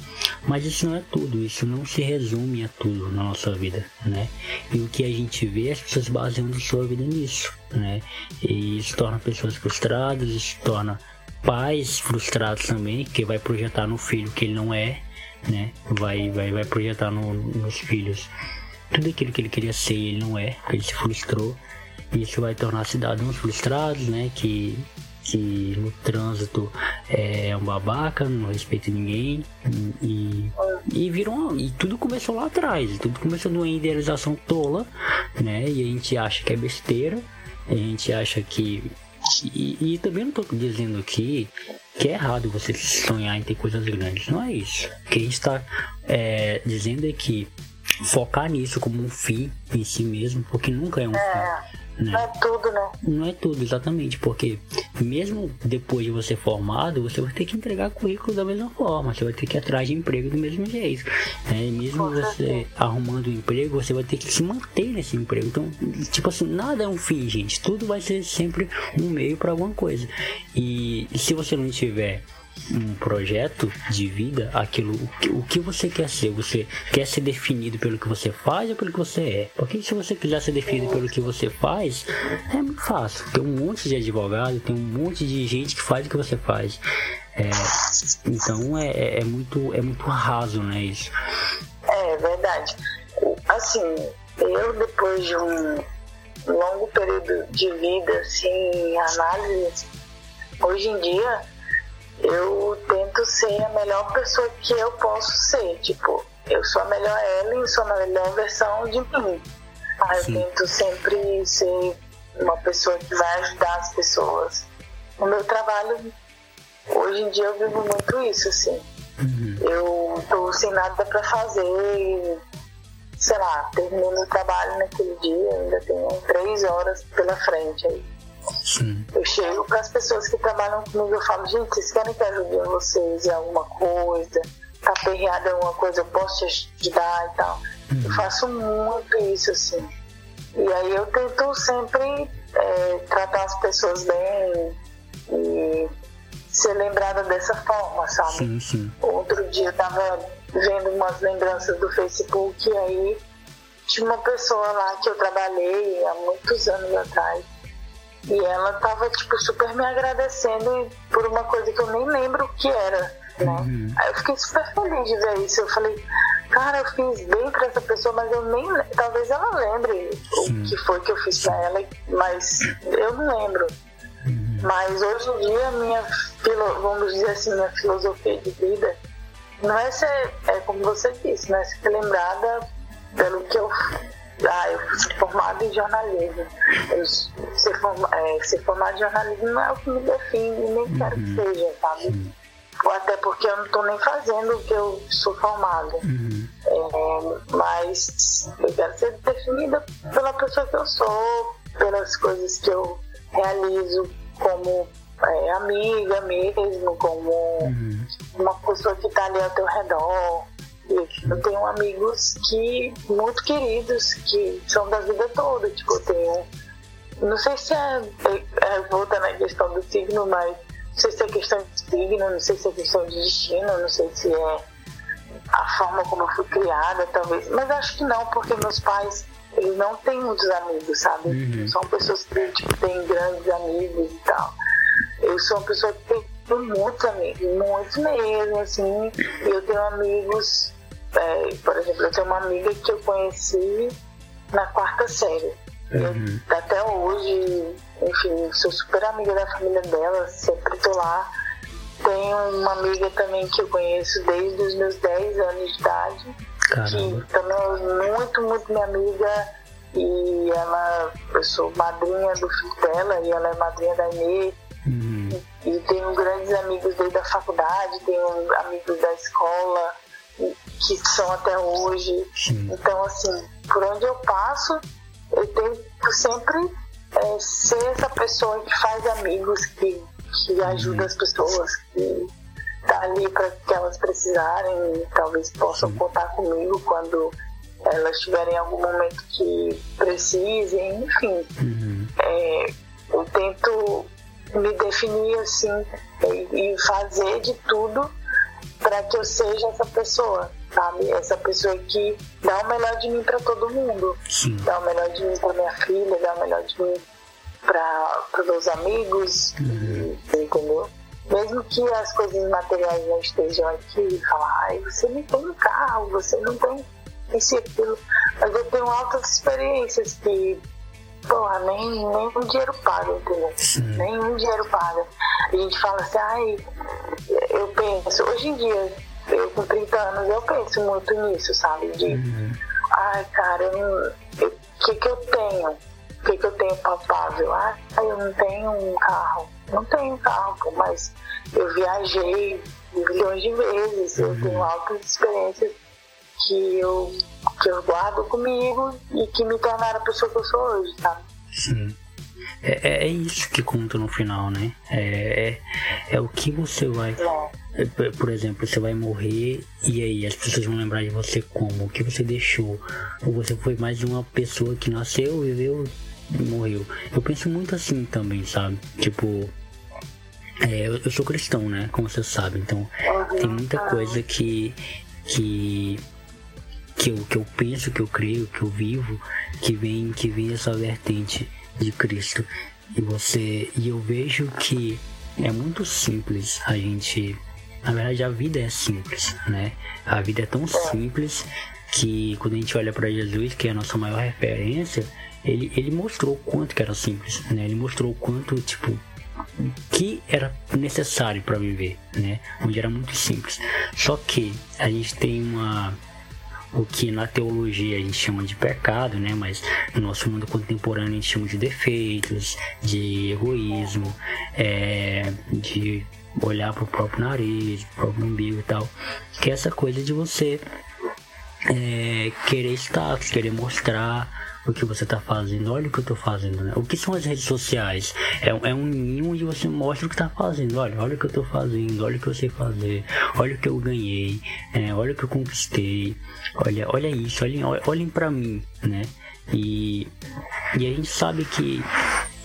Mas isso não é tudo, isso não se resume a tudo na nossa vida, né? E o que a gente vê, as pessoas baseando sua vida nisso, né? E isso torna pessoas frustradas, isso torna pais frustrados também, que vai projetar no filho que ele não é, né? Vai, vai, vai projetar no, nos filhos tudo aquilo que ele queria ser ele não é, ele se frustrou. Isso vai tornar cidadãos frustrados, né? Que, que no trânsito é um babaca, não respeita ninguém. E, e virou. E tudo começou lá atrás. Tudo começou numa idealização tola, né? E a gente acha que é besteira. A gente acha que e, e, também não estou dizendo aqui que é errado você sonhar em ter coisas grandes. Não é isso. O que a gente está é, dizendo é que focar nisso como um fim em si mesmo, porque nunca é um é. fim. Não é tudo, né? Não é tudo, exatamente, porque mesmo depois de você formado, você vai ter que entregar currículo da mesma forma, você vai ter que ir atrás de emprego do mesmo jeito. Né? Mesmo você arrumando um emprego, você vai ter que se manter nesse emprego. Então, tipo assim, nada é um fim, gente. Tudo vai ser sempre um meio para alguma coisa. E se você não tiver um projeto de vida, aquilo, o que, o que você quer ser, você quer ser definido pelo que você faz ou pelo que você é. Porque se você quiser ser definido pelo que você faz, é muito fácil. Tem um monte de advogado, tem um monte de gente que faz o que você faz. É, então é, é, é muito, é muito raso, né, isso. É verdade. Assim, eu depois de um longo período de vida, assim, análise, hoje em dia eu tento ser a melhor pessoa que eu posso ser. Tipo, eu sou a melhor Ellen, sou a melhor versão de mim. Aí eu tento sempre ser uma pessoa que vai ajudar as pessoas. No meu trabalho, hoje em dia eu vivo muito isso, assim. Uhum. Eu tô sem nada para fazer e, sei lá, terminando o trabalho naquele dia, ainda tenho três horas pela frente aí. Sim. Eu chego para as pessoas que trabalham comigo, eu falo, gente, vocês querem que ajude vocês em alguma coisa? Tá perreada em alguma coisa, eu posso te ajudar e tal. Uhum. Eu faço muito isso, assim. E aí eu tento sempre é, tratar as pessoas bem e ser lembrada dessa forma, sabe? Sim, sim. Outro dia eu tava vendo umas lembranças do Facebook e aí tinha uma pessoa lá que eu trabalhei há muitos anos atrás e ela tava, tipo, super me agradecendo por uma coisa que eu nem lembro o que era, né? Uhum. Aí eu fiquei super feliz de ver isso. Eu falei, cara, eu fiz bem pra essa pessoa, mas eu nem. Talvez ela lembre Sim. o que foi que eu fiz pra ela, mas eu não lembro. Uhum. Mas hoje em dia, minha, vamos dizer assim, minha filosofia de vida não é ser, é como você disse, não é ser lembrada pelo que eu ah, eu fui formada em jornalismo. Eu, ser, forma, é, ser formada em jornalismo não é o que me define, nem uhum. quero que seja, sabe? Ou até porque eu não estou nem fazendo o que eu sou formada. Uhum. É, mas eu quero ser definida pela pessoa que eu sou, pelas coisas que eu realizo como é, amiga mesmo, como uhum. uma pessoa que está ali ao teu redor. Eu tenho amigos que muito queridos, que são da vida toda. Tipo, eu tenho. Não sei se é, é, é voltando à questão do signo, mas não sei se é questão de signo, não sei se é questão de destino, não sei se é a forma como eu fui criada, talvez. Mas acho que não, porque meus pais eles não têm muitos amigos, sabe? Uhum. São pessoas que tipo, têm grandes amigos e tal. Eu sou uma pessoa que tem muitos amigos, muitos mesmo, assim. E eu tenho amigos é, por exemplo, eu tenho uma amiga que eu conheci na quarta série. Uhum. Eu, até hoje, enfim, sou super amiga da família dela, sempre tô lá. Tenho uma amiga também que eu conheço desde os meus 10 anos de idade, Caramba. que também é muito, muito minha amiga. E ela, eu sou madrinha do filho dela e ela é madrinha da Inês. Uhum. E tenho grandes amigos desde a faculdade, tenho amigos da escola que são até hoje. Sim. Então, assim, por onde eu passo, eu tento sempre é, ser essa pessoa que faz amigos, que, que ajuda uhum. as pessoas, que tá ali para que elas precisarem e talvez possam Sim. contar comigo quando elas tiverem algum momento que precisem, enfim. Uhum. É, eu tento me definir assim e, e fazer de tudo para que eu seja essa pessoa, sabe? Essa pessoa que dá o melhor de mim para todo mundo. Sim. Dá o melhor de mim para minha filha, dá o melhor de mim para meus amigos, uhum. entendeu? Mesmo que as coisas materiais não estejam aqui, falar, ai, você não tem um carro, você não tem isso e aquilo. Mas eu tenho altas experiências que, porra, nem, nem um dinheiro paga, entendeu? Sim. Nem um dinheiro paga. A gente fala assim, ai, eu penso, hoje em dia, eu com 30 anos, eu penso muito nisso, sabe? De, uhum. ai, cara, o que que eu tenho? O que que eu tenho palpável? Ah, eu não tenho um carro. Não tenho carro, mas eu viajei milhões de vezes, uhum. eu tenho altas experiências que eu, que eu guardo comigo e que me tornaram a pessoa que eu sou hoje, sabe? Sim. É, é, é isso que conta no final, né? É, é, é o que você vai. É. Por exemplo, você vai morrer e aí as pessoas vão lembrar de você como? O que você deixou? Ou você foi mais uma pessoa que nasceu, viveu e morreu? Eu penso muito assim também, sabe? Tipo. É, eu, sou cristão, né? Como você sabe. Então, tem muita coisa que. que que eu, que eu penso, que eu creio, que eu vivo, que vem, que vem essa vertente de Cristo. E você e eu vejo que é muito simples a gente, na verdade a vida é simples, né? A vida é tão simples que quando a gente olha para Jesus, que é a nossa maior referência, ele, ele mostrou o quanto que era simples, né? Ele mostrou o quanto, tipo, que era necessário para viver, né? Onde era muito simples. Só que a gente tem uma o que na teologia a gente chama de pecado, né? Mas no nosso mundo contemporâneo a gente chama de defeitos, de egoísmo, é, de olhar para o próprio nariz, pro próprio umbigo e tal. Que é essa coisa de você é, querer status, querer mostrar o que você está fazendo, olha o que eu estou fazendo, né? O que são as redes sociais? É, é um ninho onde você mostra o que está fazendo, olha, olha o que eu estou fazendo, olha o que eu sei fazer, olha o que eu ganhei, é, olha o que eu conquistei, olha, olha isso, olhem, olhem para mim, né? E, e a gente sabe que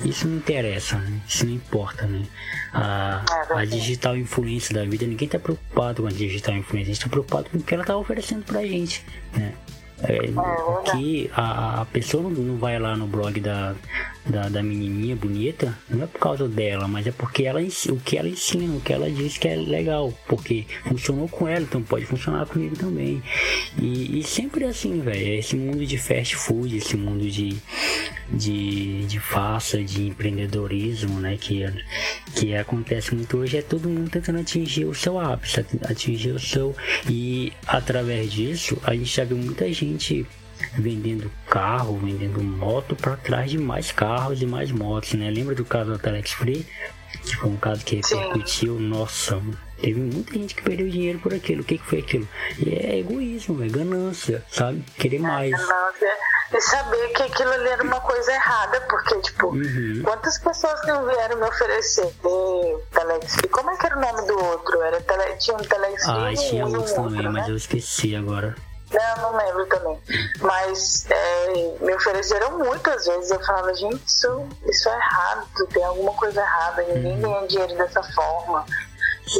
isso não interessa, né? isso não importa, né? A, a digital influência da vida, ninguém está preocupado com a digital influência, a gente está preocupado com o que ela está oferecendo pra gente, né? É, é que a, a pessoa não vai lá no blog da, da, da, menininha bonita, não é por causa dela, mas é porque ela o que ela ensina, o que ela diz que é legal, porque funcionou com ela, então pode funcionar comigo também. E, e sempre é assim, velho, esse mundo de fast food, esse mundo de, de, de faça, de empreendedorismo, né, que, que acontece muito hoje, é todo mundo tentando atingir o seu ápice, atingir o seu. E através disso, a gente já viu muita gente vendendo carro, vendendo moto para trás de mais carros e mais motos, né? Lembra do caso da Telex Free? Que foi um caso que repercutiu, nossa, teve muita gente que perdeu dinheiro por aquilo. O que, que foi aquilo? E é egoísmo, é ganância, sabe? Querer mais. Ganância e saber que aquilo ali era uma coisa errada, porque, tipo, uhum. quantas pessoas não vieram me oferecer Telex Free? Como é que era o nome do outro? Era tele, tinha um Telex Free ah, tinha outro também, né? mas eu esqueci agora. Não, não lembro também. Mas é, me ofereceram muitas vezes. Eu falava, gente, isso, isso é errado, tem alguma coisa errada, ninguém uhum. ganha dinheiro dessa forma.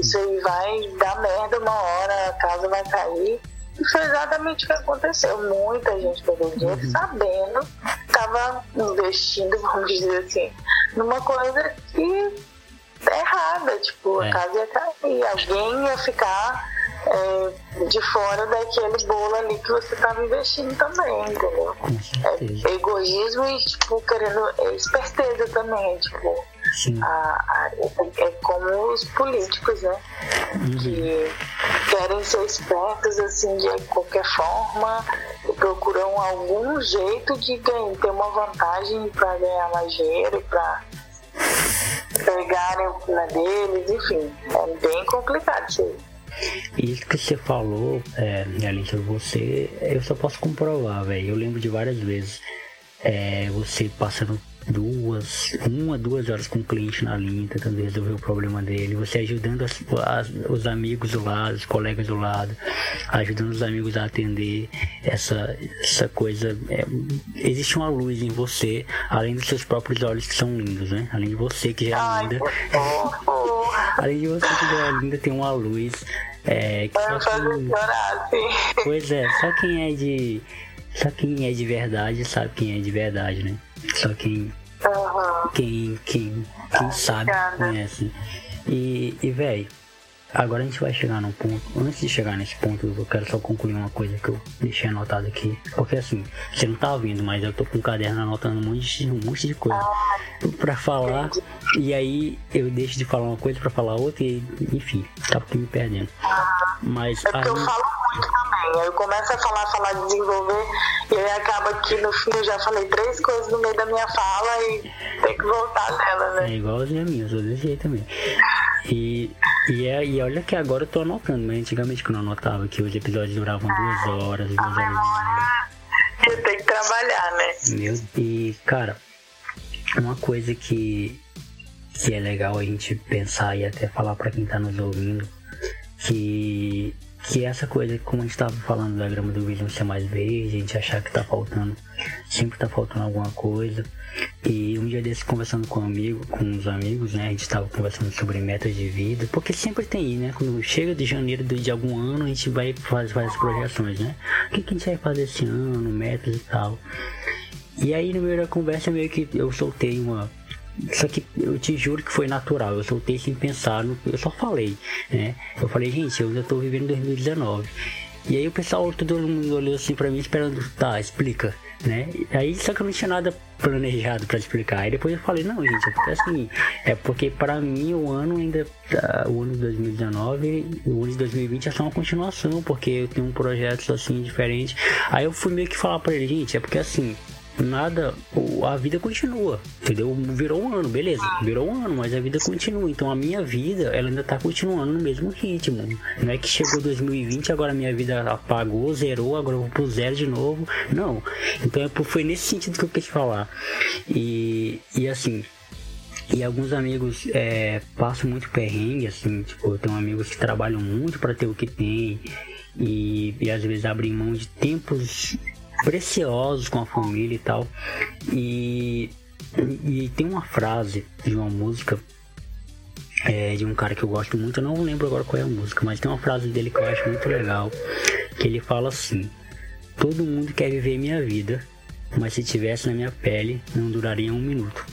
Isso aí vai dar merda uma hora, a casa vai cair. E foi exatamente o que aconteceu. Muita gente perdeu dinheiro uhum. sabendo estava investindo, vamos dizer assim, numa coisa que é errada. Tipo, é. a casa ia cair, alguém ia ficar é, de fora daquele bolo ali que você estava investindo também, entendeu? É, egoísmo e, tipo, querendo. É esperteza também, tipo. A, a, é como os políticos, né? Uhum. Que querem ser espertos assim de qualquer forma, procuram algum jeito de ganhar, ter uma vantagem para ganhar mais dinheiro, para pegarem o que deles, enfim, é bem complicado isso aí. Isso que você falou, é, Alicia, você, eu só posso comprovar, velho. Eu lembro de várias vezes é, você passando duas, uma, duas horas com o cliente na linha, tentando resolver o problema dele, você ajudando as, as, os amigos do lado, os colegas do lado, ajudando os amigos a atender essa, essa coisa. É, existe uma luz em você, além dos seus próprios olhos que são lindos, né? Além de você que já é linda. além de você que já é linda, tem uma luz. É, que só que... Pois é, só quem é de. Só quem é de verdade sabe quem é de verdade, né? Só quem. Uhum. Quem, quem, quem sabe conhece. E, e velho, Agora a gente vai chegar num ponto. Antes de chegar nesse ponto, eu quero só concluir uma coisa que eu deixei anotado aqui. Porque assim, você não tá ouvindo, mas eu tô com um caderno anotando um monte de, um monte de coisa pra falar. E aí eu deixo de falar uma coisa pra falar outra e enfim, tá me perdendo. Mas. É porque eu falo muito também. Eu começo a falar, falar, desenvolver, e aí acaba que no fim eu já falei três coisas no meio da minha fala e tem que voltar nela, né? É igualzinho a minha, eu sou desse jeito também. E, e, é, e olha que agora eu tô anotando, mas antigamente que eu não anotava que os episódios duravam duas horas, duas horas. Eu tenho que trabalhar, né? Meu, e, cara, uma coisa que, que é legal a gente pensar e até falar para quem tá nos ouvindo, que que essa coisa, como a gente estava falando da grama do William ser mais verde, a gente achar que tá faltando, sempre tá faltando alguma coisa. E um dia desse conversando com um amigo, com uns amigos, né? A gente estava conversando sobre metas de vida, porque sempre tem, né? Quando chega de janeiro de algum ano, a gente vai fazer várias projeções, né? O que, que a gente vai fazer esse ano, metas e tal. E aí no meio da conversa meio que eu soltei uma só que eu te juro que foi natural, eu soltei sem pensar, no, eu só falei, né? Eu falei, gente, eu já tô vivendo 2019. E aí o pessoal, todo mundo olhou assim pra mim esperando, tá, explica, né? Aí só que eu não tinha nada planejado para explicar. Aí depois eu falei, não, gente, é porque assim, é porque para mim o ano ainda, tá, o ano de 2019, o ano de 2020 é só uma continuação, porque eu tenho um projeto assim diferente. Aí eu fui meio que falar para ele, gente, é porque assim, nada, a vida continua, entendeu? Virou um ano, beleza, virou um ano, mas a vida continua. Então a minha vida, ela ainda tá continuando no mesmo ritmo. Não é que chegou 2020, agora a minha vida apagou, zerou, agora eu vou pro zero de novo. Não. Então é, foi nesse sentido que eu quis falar. E, e assim, e alguns amigos é, passam muito perrengue, assim, tipo, eu tenho amigos que trabalham muito para ter o que tem e, e às vezes abrem mão de tempos preciosos com a família e tal. E, e tem uma frase de uma música é, de um cara que eu gosto muito, eu não lembro agora qual é a música, mas tem uma frase dele que eu acho muito legal, que ele fala assim: Todo mundo quer viver minha vida, mas se tivesse na minha pele, não duraria um minuto.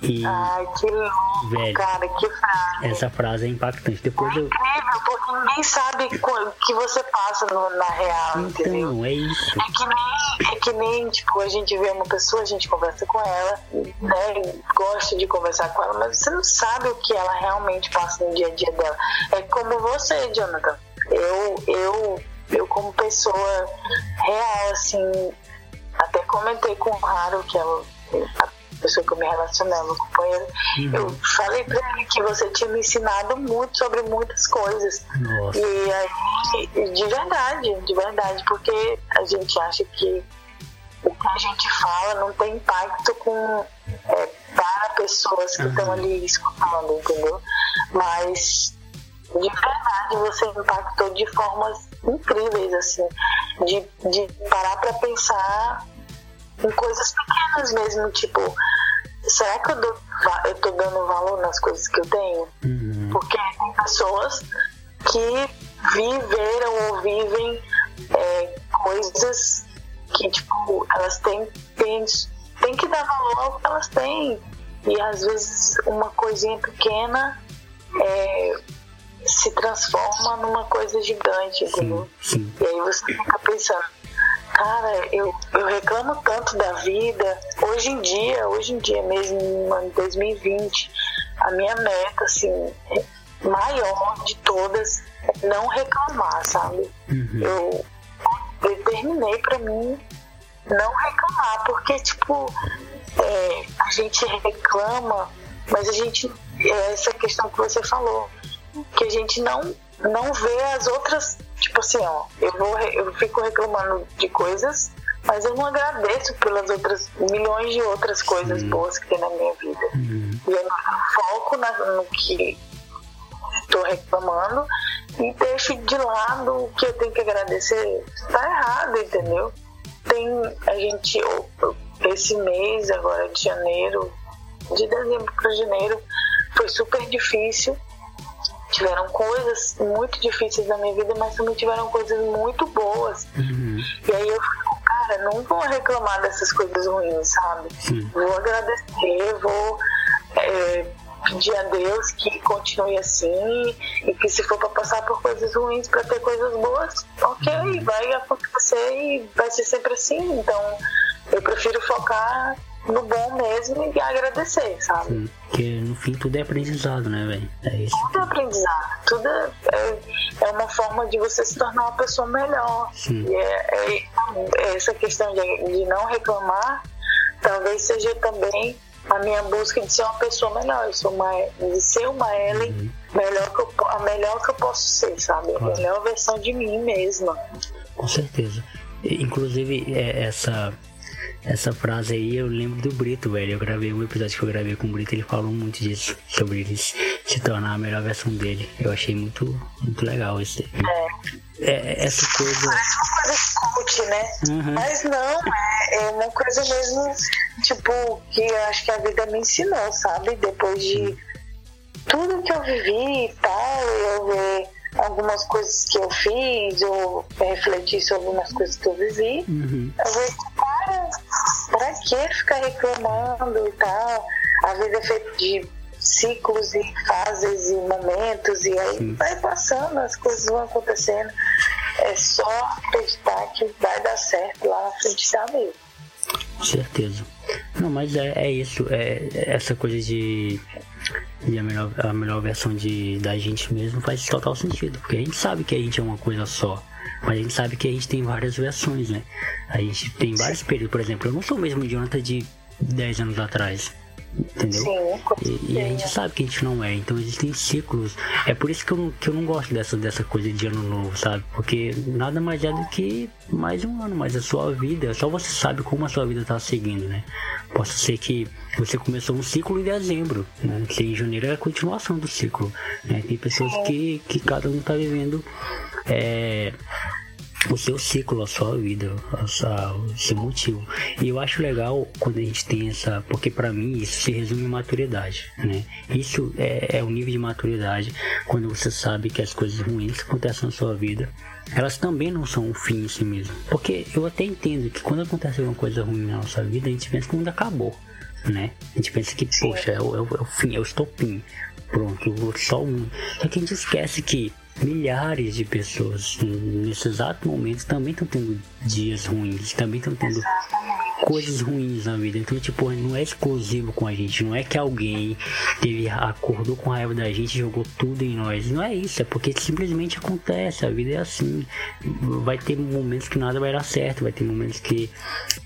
E, Ai, que louco, velho, cara, que frase. Essa frase é impactante. Depois é incrível, porque ninguém sabe o que você passa no, na real, então, entendeu? é isso. É que, nem, é que nem, tipo, a gente vê uma pessoa, a gente conversa com ela, né, gosta de conversar com ela, mas você não sabe o que ela realmente passa no dia a dia dela. É como você, Jonathan. Eu, eu, eu como pessoa real, assim, até comentei com o Raro, que é o pessoa que eu me relacionava, companheiro, uhum. eu falei pra ele que você tinha me ensinado muito sobre muitas coisas. Nossa. E aí, de verdade, de verdade, porque a gente acha que o que a gente fala não tem impacto com é, para pessoas que estão uhum. ali escutando, entendeu? Mas de verdade você impactou de formas incríveis, assim, de, de parar para pensar em coisas pequenas mesmo, tipo, será que eu, dou, eu tô dando valor nas coisas que eu tenho? Uhum. Porque tem pessoas que viveram ou vivem é, coisas que, tipo, elas têm, têm, têm que dar valor ao que elas têm. E às vezes uma coisinha pequena é, se transforma numa coisa gigante, entendeu? Sim, sim. E aí você fica pensando, Cara, eu, eu reclamo tanto da vida. Hoje em dia, hoje em dia mesmo, em 2020, a minha meta, assim, maior de todas é não reclamar, sabe? Uhum. Eu determinei para mim não reclamar, porque, tipo, é, a gente reclama, mas a gente, é essa questão que você falou, que a gente não, não vê as outras Tipo assim, ó, eu, vou, eu fico reclamando de coisas, mas eu não agradeço pelas outras milhões de outras coisas Sim. boas que tem na minha vida. Uhum. E eu foco na, no que estou reclamando e deixo de lado o que eu tenho que agradecer. Está errado, entendeu? Tem a gente esse mês agora de janeiro, de dezembro para janeiro, foi super difícil. Tiveram coisas muito difíceis na minha vida, mas também tiveram coisas muito boas. Uhum. E aí eu fico, cara, não vou reclamar dessas coisas ruins, sabe? Sim. Vou agradecer, vou é, pedir a Deus que continue assim e que se for para passar por coisas ruins para ter coisas boas, ok, uhum. vai acontecer e vai ser sempre assim. Então eu prefiro focar no bom mesmo e agradecer, sabe? Sim, porque no fim tudo é aprendizado, né, velho? É isso. Tudo é aprendizado. Tudo é, é, é, uma forma de você se tornar uma pessoa melhor. Sim. E é, é essa questão de, de não reclamar talvez seja também a minha busca de ser uma pessoa melhor. Eu sou uma, de ser uma Ellen uhum. melhor que eu, a melhor que eu posso ser, sabe? Claro. A melhor versão de mim mesma. Com certeza. Inclusive, é, essa essa frase aí eu lembro do Brito, velho. Eu gravei um episódio que eu gravei com o Brito, ele falou muito disso, sobre ele se tornar a melhor versão dele. Eu achei muito, muito legal esse. É. é essa coisa. Parece uma coisa coach, né? Uhum. Mas não, é, é uma coisa mesmo, tipo, que eu acho que a vida me ensinou, sabe? Depois de tudo que eu vivi e tal, eu ver algumas coisas que eu fiz, ou refletir sobre algumas coisas que eu vivi, uhum. eu vejo, cara, pra que ficar reclamando e tal? A vida é feita de ciclos e fases e momentos, e aí Sim. vai passando, as coisas vão acontecendo. É só acreditar que vai dar certo lá na frente da vida. Com certeza. Não, mas é, é isso, é essa coisa de e a melhor, a melhor versão de, da gente mesmo faz total sentido, porque a gente sabe que a gente é uma coisa só, mas a gente sabe que a gente tem várias versões, né? A gente tem vários períodos, por exemplo, eu não sou o mesmo Jonathan de 10 anos atrás, entendeu? Sim, e, e, a gente sabe que a gente não é, então existem ciclos. É por isso que eu, não, que eu não gosto dessa, dessa coisa de ano novo, sabe? Porque nada mais é do que mais um ano, mas a sua vida, só você sabe como a sua vida tá seguindo, né? Posso ser que você começou um ciclo em dezembro, né? Que em janeiro é a continuação do ciclo. Né? Tem pessoas que, que cada um tá vivendo. É, o seu ciclo, a sua vida, a o seu motivo. E eu acho legal quando a gente tem essa, porque para mim isso se resume em maturidade, né? Isso é, é o nível de maturidade quando você sabe que as coisas ruins que acontecem na sua vida, elas também não são um fim em si mesmo. Porque eu até entendo que quando acontece alguma coisa ruim na nossa vida, a gente pensa que o mundo acabou, né? A gente pensa que, poxa, é o, é o, é o fim, é o estopim. Pronto, só um. Só que a gente esquece que milhares de pessoas nesse exato momento também estão tendo dias ruins, também estão tendo coisas ruins na vida. Então, tipo, não é exclusivo com a gente. Não é que alguém teve, acordou com raiva da gente jogou tudo em nós. Não é isso, é porque simplesmente acontece. A vida é assim. Vai ter momentos que nada vai dar certo, vai ter momentos que.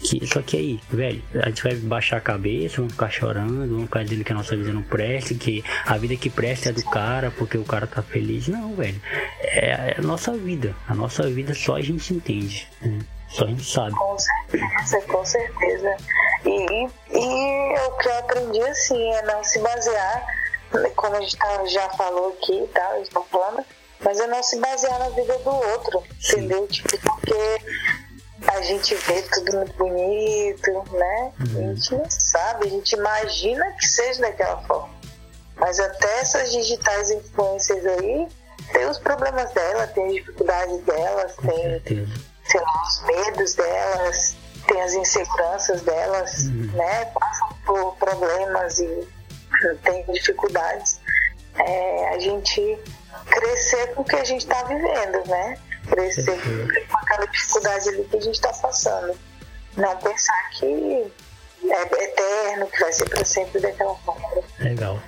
que só que aí, velho, a gente vai baixar a cabeça, vamos ficar chorando, vamos ficar dizendo que a nossa vida não presta, que a vida que presta é do cara porque o cara tá feliz. Não, velho. É a nossa vida. A nossa vida só a gente entende. Né? Só a gente sabe. Com certeza, com certeza. E, e o que eu aprendi assim é não se basear, como a gente tá, já falou aqui e tal, a gente tá falando, mas é não se basear na vida do outro, Sim. entendeu? Tipo, porque a gente vê tudo muito bonito, né? Uhum. A gente não sabe, a gente imagina que seja daquela forma. Mas até essas digitais influências aí tem os problemas dela, tem as dificuldades delas, Com tem certeza sei lá, os medos delas, tem as inseguranças delas, uhum. né? Passam por problemas e tem dificuldades. É, a gente crescer com o que a gente está vivendo, né? Crescer uhum. com aquela dificuldade ali que a gente está passando. Não pensar que é eterno, que vai ser para sempre daquela forma. Legal.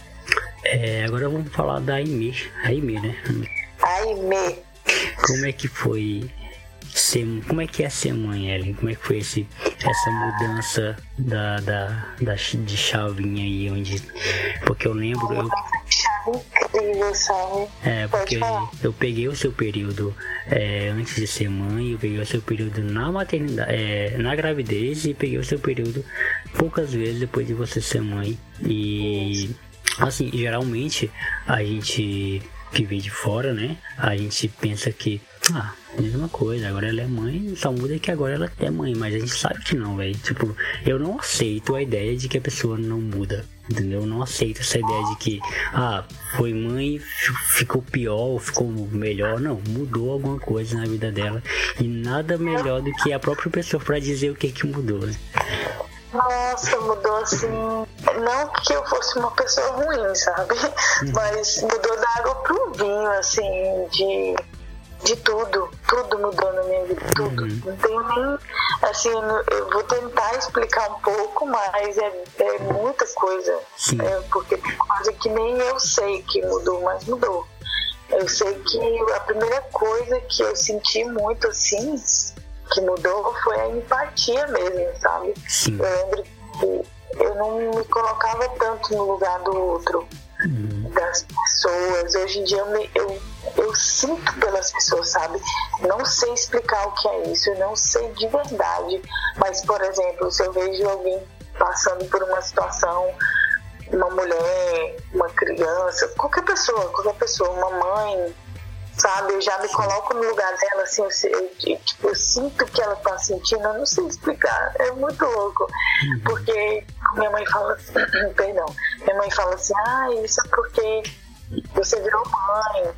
É, agora vamos falar da Aimee. Aimee, né? Aimee. Como é que foi ser, como é que é ser mãe, Ellen? Como é que foi esse, essa mudança da, da, da, de chavinha aí, onde... Porque eu lembro... Eu... incrível, sabe? É, porque eu peguei o seu período é, antes de ser mãe, eu peguei o seu período na maternidade, é, na gravidez e peguei o seu período poucas vezes depois de você ser mãe. E assim, geralmente a gente que vem de fora, né? A gente pensa que, ah, mesma coisa, agora ela é mãe, só muda que agora ela é mãe, mas a gente sabe que não, velho. Tipo, eu não aceito a ideia de que a pessoa não muda, entendeu? Eu não aceito essa ideia de que, ah, foi mãe, ficou pior, ficou melhor. Não, mudou alguma coisa na vida dela e nada melhor do que a própria pessoa para dizer o que que mudou, né? Nossa, mudou assim. Não que eu fosse uma pessoa ruim, sabe? Hum. Mas mudou da água pro vinho, assim, de de tudo mudou na minha vida, tudo. Uhum. Não tem nem, assim, eu vou tentar explicar um pouco, mas é, é muita coisa, é, porque tem coisa que nem eu sei que mudou, mas mudou. Eu sei que a primeira coisa que eu senti muito assim, que mudou, foi a empatia mesmo, sabe? Sim. Eu lembro que eu não me colocava tanto no lugar do outro das pessoas. Hoje em dia eu, me, eu, eu, sinto pelas pessoas, sabe? Não sei explicar o que é isso, eu não sei de verdade. Mas, por exemplo, se eu vejo alguém passando por uma situação, uma mulher, uma criança, qualquer pessoa, qualquer pessoa, uma mãe, sabe? Eu já me coloco no lugar dela, assim, eu, eu, tipo, eu sinto que ela tá sentindo, eu não sei explicar, é muito louco. Uhum. Porque minha mãe fala, perdão, minha mãe fala assim, ah, isso é porque você virou mãe.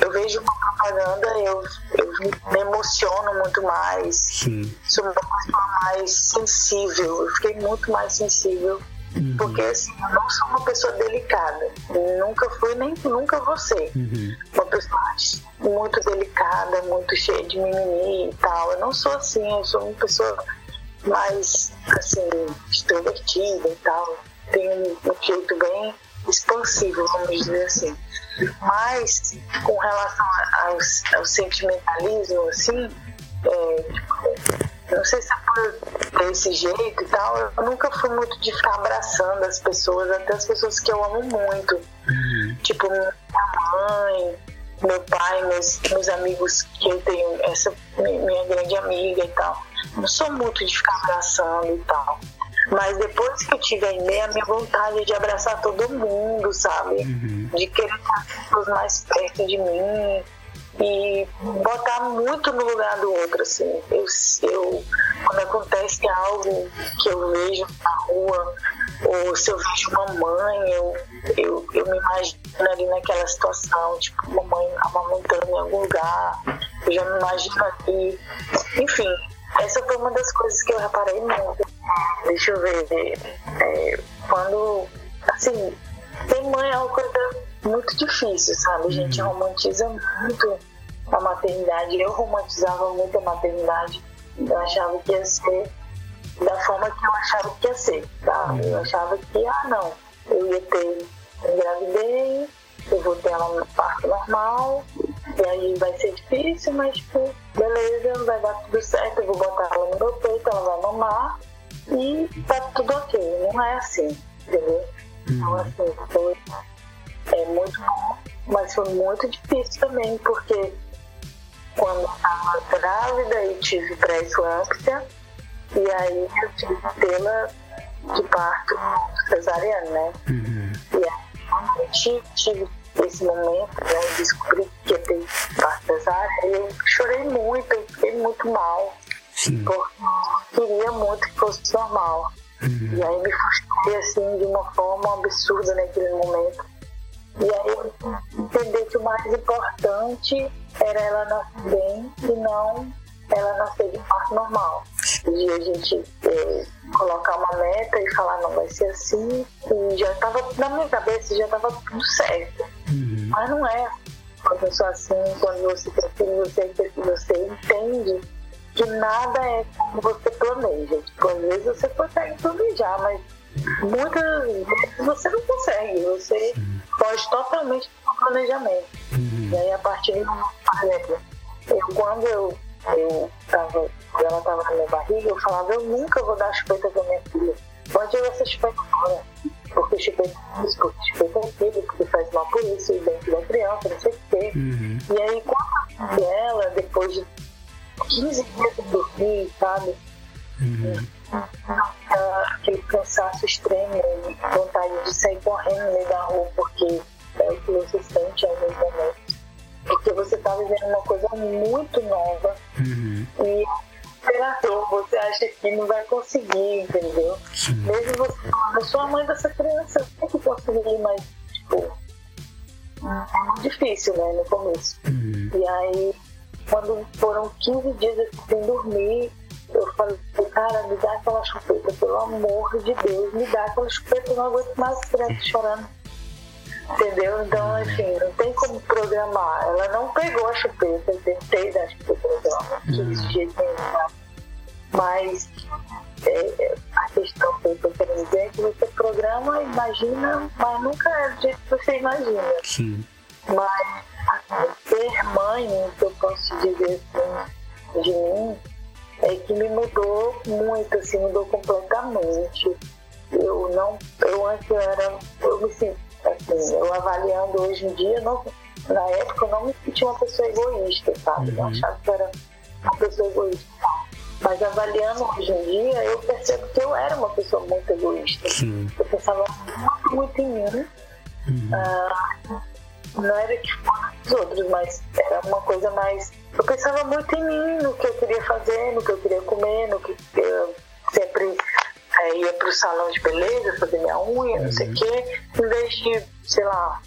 Eu vejo uma propaganda, eu, eu me emociono muito mais. Sim. Sou uma pessoa mais sensível. Eu fiquei muito mais sensível Uhum. Porque assim, eu não sou uma pessoa delicada. Nunca fui, nem nunca vou ser. Uhum. Uma pessoa muito delicada, muito cheia de mimimi e tal. Eu não sou assim, eu sou uma pessoa mais assim, extrovertida e tal. Tenho um jeito bem expansivo, vamos dizer assim. Mas com relação ao, ao sentimentalismo, assim, é, tipo, não sei se é por desse jeito e tal, eu nunca fui muito de ficar abraçando as pessoas, até as pessoas que eu amo muito. Uhum. Tipo, minha mãe, meu pai, meus, meus amigos que eu tenho, essa minha grande amiga e tal. Não sou muito de ficar abraçando e tal. Mas depois que eu tive a ideia, a minha vontade é de abraçar todo mundo, sabe? Uhum. De querer estar as pessoas mais perto de mim, e botar muito no lugar do outro, assim. Eu, eu, quando acontece algo que eu vejo na rua, ou se eu vejo uma mãe, eu, eu, eu me imagino ali naquela situação, tipo, uma mãe amamentando em algum lugar, eu já me imagino aqui. Enfim, essa foi uma das coisas que eu reparei muito. Deixa eu ver, é, quando, assim, ter mãe é uma coisa muito difícil, sabe? A gente uhum. romantiza muito a maternidade. Eu romantizava muito a maternidade. Eu achava que ia ser da forma que eu achava que ia ser, tá? Eu uhum. achava que, ah, não, eu ia ter engravidei, eu vou ter ela no parto normal, e aí vai ser difícil, mas, tipo, beleza, vai dar tudo certo, eu vou botar ela no meu peito, ela vai mamar, e tá tudo ok. Não é assim, entendeu? Então, uhum. assim, foi é muito bom, mas foi muito difícil também, porque quando estava grávida e tive pré-eclâmpsia, e aí eu tive tê-la de parto cesariano, né? Uhum. E aí, quando eu tive, tive esse momento, né, eu descobri que ia ter parto cesárea, eu chorei muito, eu fiquei muito mal, Sim. porque eu queria muito que fosse normal. Uhum. E aí me frustrei assim de uma forma absurda naquele momento. E aí eu entendi que o mais importante era ela nascer bem e não ela nascer de parto normal. E a gente é, colocar uma meta e falar, não vai ser assim, e já estava na minha cabeça, já estava tudo certo. Uhum. Mas não é. Quando eu sou assim, quando você tem filho, você, você entende que nada é como você planeja. Tipo, às vezes você consegue planejar, mas muitas vezes você não consegue. Você foge totalmente do planejamento. Uhum. E aí, a partir de, por exemplo, eu, quando eu, eu tava, ela estava na minha barriga, eu falava, eu nunca vou dar chupeta pra minha filha. Pode jogar essa chupeta fora. porque chupeta isso, porque chupeta aquilo, porque faz mal por isso, dentro da criança, não sei o quê. Uhum. E aí, quando ela, depois de 15 dias de dormir, sabe? Uhum. Aquele cansaço extremo, vontade de sair correndo no meio da rua, porque é o que você sente em alguns momentos. Porque você está vivendo uma coisa muito nova uhum. e desesperador, você acha que não vai conseguir, entendeu? Sim. Mesmo você falando, eu sou a mãe dessa criança, eu tenho que conseguir, mas, tipo, é muito difícil, né, no começo. Uhum. E aí, quando foram 15 dias sem dormir, eu falei, cara, me dá aquela chupeta, pelo amor de Deus, me dá aquela chupeta, eu não aguento mais criança chorando. Entendeu? Então, assim, não tem como programar. Ela não pegou a chupeta, eu tentei dar a chupeta dela, não de jeito nenhum. Mas é, é, a questão que eu estou querendo dizer é que você programa, imagina, mas nunca é do jeito que você imagina. Sim. Mas assim, ser mãe, o que eu posso dizer assim, de mim, é que me mudou muito, assim, mudou completamente. Eu não, eu antes eu era, eu me sinto, assim, eu avaliando hoje em dia, não, na época eu não me sentia uma pessoa egoísta, sabe? Uhum. Eu achava que era uma pessoa egoísta. Mas avaliando hoje em dia, eu percebo que eu era uma pessoa muito egoísta. Sim. Eu pensava muito, muito em mim. Uhum. Ah, não era que fosse os outros, mas era uma coisa mais. Eu pensava muito em mim, no que eu queria fazer, no que eu queria comer, no que eu sempre é, ia pro salão de beleza, fazer minha unha, não sei o uhum. quê, em vez de, sei lá,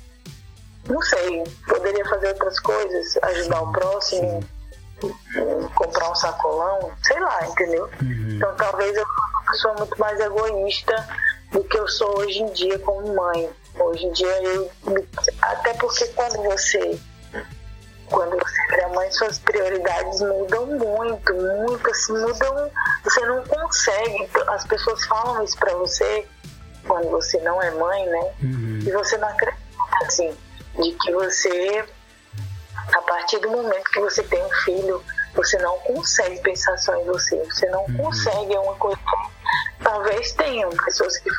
não sei, poderia fazer outras coisas, ajudar o próximo. Comprar um sacolão, sei lá, entendeu? Uhum. Então talvez eu fosse uma pessoa muito mais egoísta do que eu sou hoje em dia como mãe. Hoje em dia eu até porque quando você quando você é mãe, suas prioridades mudam muito, muito, assim, mudam, você não consegue, as pessoas falam isso pra você quando você não é mãe, né? Uhum. E você não acredita, assim, de que você a partir do momento que você tem um filho, você não consegue pensar só em você. Você não uhum. consegue, é uma coisa. Talvez tenham pessoas que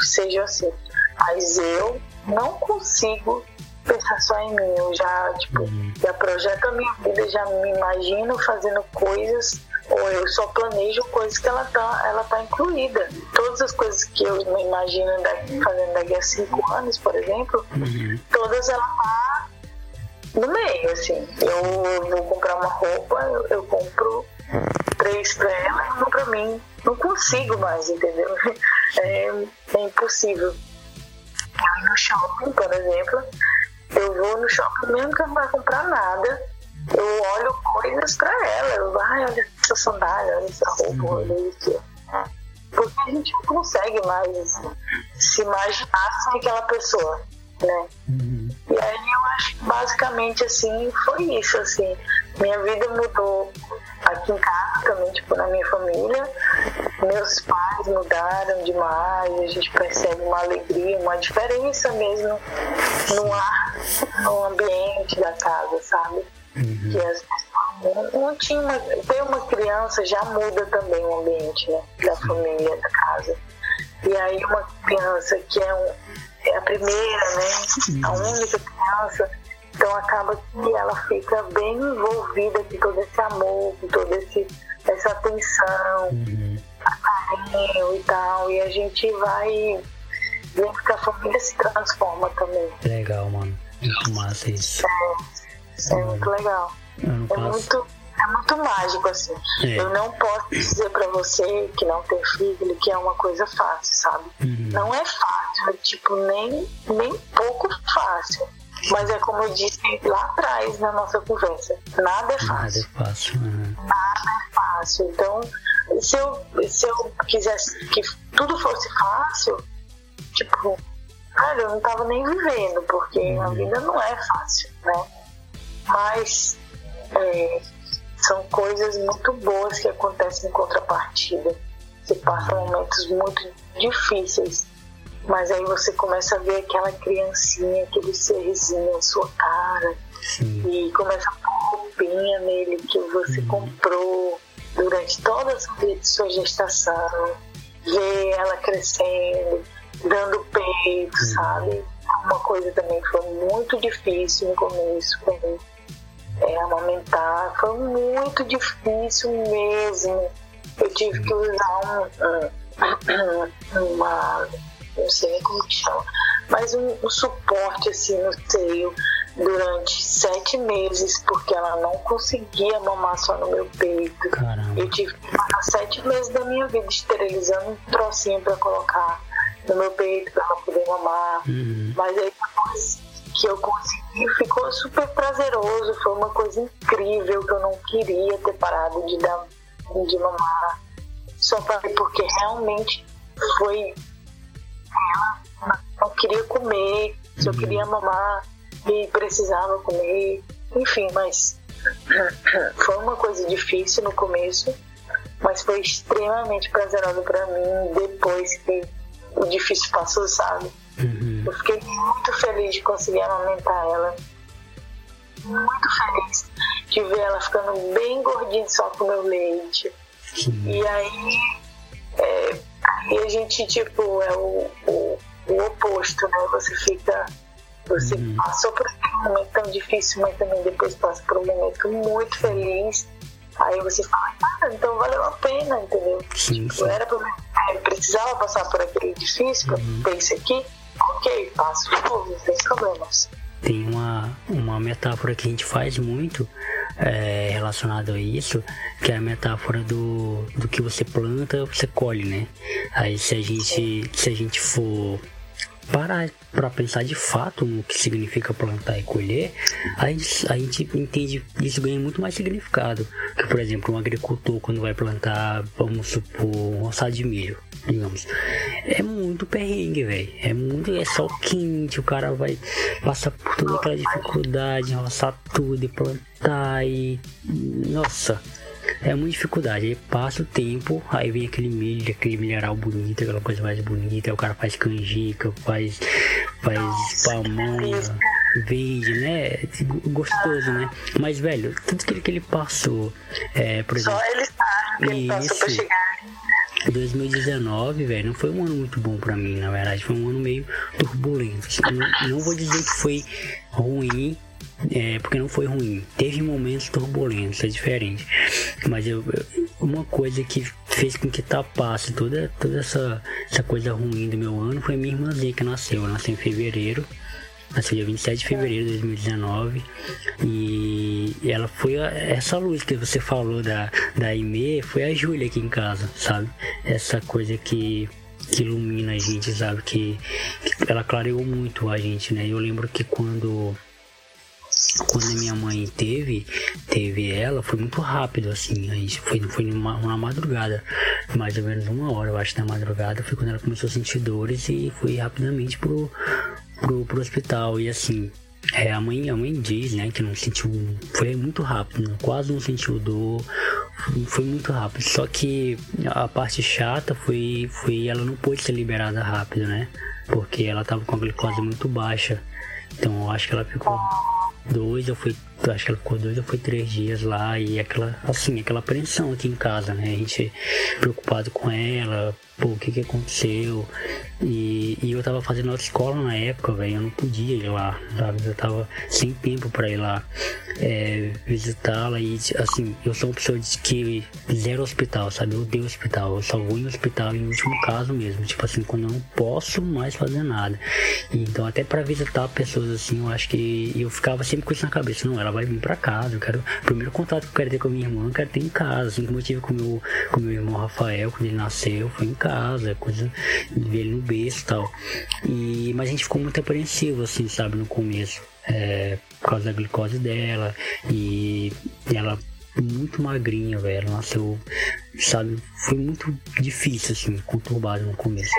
sejam assim, mas eu não consigo pensar só em mim. Eu já, tipo, uhum. já projeto a minha vida, já me imagino fazendo coisas, ou eu só planejo coisas que ela tá, ela tá incluída. Todas as coisas que eu me imagino fazendo daqui a cinco anos, por exemplo, uhum. todas ela tá no meio, assim. Eu vou comprar uma roupa, eu, eu compro três pra ela e uma pra mim. Não consigo mais, entendeu? É, é impossível. Eu no shopping, por exemplo, eu vou no shopping mesmo que eu não vai comprar nada. Eu olho coisas pra ela. Eu, ai, olha essa sandália, olha essa roupa, uhum. olha isso. Porque a gente não consegue mais se imaginar sem aquela pessoa, né? Uhum. E aí eu acho que basicamente assim foi isso, assim. Minha vida mudou aqui em casa também, tipo, na minha família. Meus pais mudaram demais, a gente percebe uma alegria, uma diferença mesmo no ar, no ambiente da casa, sabe? Uhum. Que as não tinha uma, ter uma criança já muda também o ambiente né, da família, da casa. E aí uma criança que é um, é a primeira, né? A única criança. Então acaba que ela fica bem envolvida com todo esse amor, com toda essa atenção, uhum. carinho e tal. E a gente vai vendo que a família se transforma também. Legal, mano. Muito massa isso. É, é muito legal. É muito é muito mágico, assim. É. Eu não posso dizer para você que não tem filho que é uma coisa fácil, sabe? Uhum. Não é fácil, é tipo, nem, nem pouco fácil. Mas é como eu disse lá atrás na nossa conversa: nada é fácil. Nada é fácil. Uhum. Nada é fácil. Então, se eu, se eu quisesse que tudo fosse fácil, tipo, cara, eu não tava nem vivendo, porque uhum. a vida não é fácil, né? Mas é, são coisas muito boas que acontecem em contrapartida. Você passa momentos muito difíceis, mas aí você começa a ver aquela criancinha, aquele serzinho na sua cara, Sim. e começa a pôr roupinha nele que você uhum. comprou durante toda a sua gestação, ver ela crescendo, dando peito, sabe? Uma coisa também que foi muito difícil no começo para mim é, amamentar. Foi muito difícil mesmo. Eu tive que usar um, um uma. não sei como que chama, mas um, um suporte assim no seio durante sete meses, porque ela não conseguia mamar só no meu peito. Caramba. Eu tive que passar sete meses da minha vida esterilizando um trocinho para colocar no meu peito para ela poder mamar. Uhum. Mas aí depois que eu consegui, ficou super prazeroso, foi uma coisa incrível que eu não queria ter parado de dar de mamar. Só parei porque realmente foi ela não queria comer, só uhum. queria mamar e precisava comer, enfim, mas foi uma coisa difícil no começo, mas foi extremamente prazeroso para mim depois que o difícil passou, sabe? Uhum. Eu fiquei muito feliz de conseguir amamentar ela. Muito feliz de ver ela ficando bem gordinha só com meu leite. Sim. E aí, é, aí a gente, tipo, é o, o, o oposto, né? Você fica você uhum. passou por um momento tão difícil, mas também depois passa por um momento muito feliz. Aí você fala, ah, então valeu a pena, entendeu? Sim, tipo, era pra, é, precisava passar por aquele difícil uhum. pra ter isso aqui, ok, passo de novo, não tem problemas. Tem uma, uma metáfora que a gente faz muito é, relacionado a isso, que é a metáfora do, do que você planta, você colhe, né? Aí se a gente, se a gente for parar para pensar de fato no que significa plantar e colher, a gente, a gente entende isso ganha muito mais significado. Que, por exemplo, um agricultor quando vai plantar, vamos supor, um roçado de milho, digamos, é muito perrengue, velho. É muito, é só quente, o cara vai passar por toda aquela dificuldade, roçar tudo e plantar e. Nossa é uma dificuldade. Aí passa o tempo, aí vem aquele milho, aquele milharal bonito, aquela coisa mais bonita, aí o cara faz canjica, faz, faz pamonha, vende, né? Gostoso, né? Mas, velho, tudo que ele, que ele passou, é, por exemplo. Só ele sabe ele passou pra chegar. 2019, velho, não foi um ano muito bom para mim, na verdade. Foi um ano meio turbulento. Não, não vou dizer que foi ruim, é, porque não foi ruim. Teve momentos turbulentos, é diferente. Mas eu, uma coisa que fez com que tapasse toda, toda essa, essa coisa ruim do meu ano foi minha irmãzinha que nasceu. Ela nasceu em fevereiro. Nasceu dia 27 de fevereiro de 2019 e ela foi a, essa luz que você falou da, da Ime, foi a Júlia aqui em casa, sabe? Essa coisa que que ilumina a gente, sabe? Que, que, ela clareou muito a gente, né? Eu lembro que quando quando minha mãe teve, teve ela, foi muito rápido, assim. A gente foi, foi numa, uma madrugada, mais ou menos uma hora, eu acho, da madrugada. Foi quando ela começou a sentir dores e foi rapidamente pro, pro, pro hospital. E assim, é, a, mãe, a mãe diz, né, que não sentiu. Foi muito rápido, né, quase não sentiu dor. Foi muito rápido. Só que a parte chata foi, foi ela não pôde ser liberada rápido, né? Porque ela tava com a glicose muito baixa. Então eu acho que ela ficou dois, eu acho que ela ficou dois ou foi três dias lá e aquela, assim, aquela apreensão aqui em casa, né? A gente preocupado com ela, pô, o que que aconteceu? E, e eu tava fazendo autoescola na época, velho, eu não podia ir lá, sabe? Eu tava sem tempo para ir lá é, visitá-la e, assim, eu sou uma pessoa que zero hospital, sabe? Eu odeio hospital, eu só vou em hospital em último caso mesmo, tipo assim, quando eu não posso mais fazer nada. Então, até para visitar pessoas assim, eu acho que eu ficava sempre com isso na cabeça, não, ela vai vir para casa, eu quero, o primeiro contato que eu quero ter com a minha irmã, eu quero ter em casa, assim como eu tive com meu, com meu irmão Rafael, quando ele nasceu, foi em casa, coisa de ver ele no berço e tal. E, mas a gente ficou muito apreensivo, assim, sabe, no começo. É, por causa da glicose dela. E ela muito magrinha, velho. Nasceu, sabe, foi muito difícil, assim, conturbado no começo.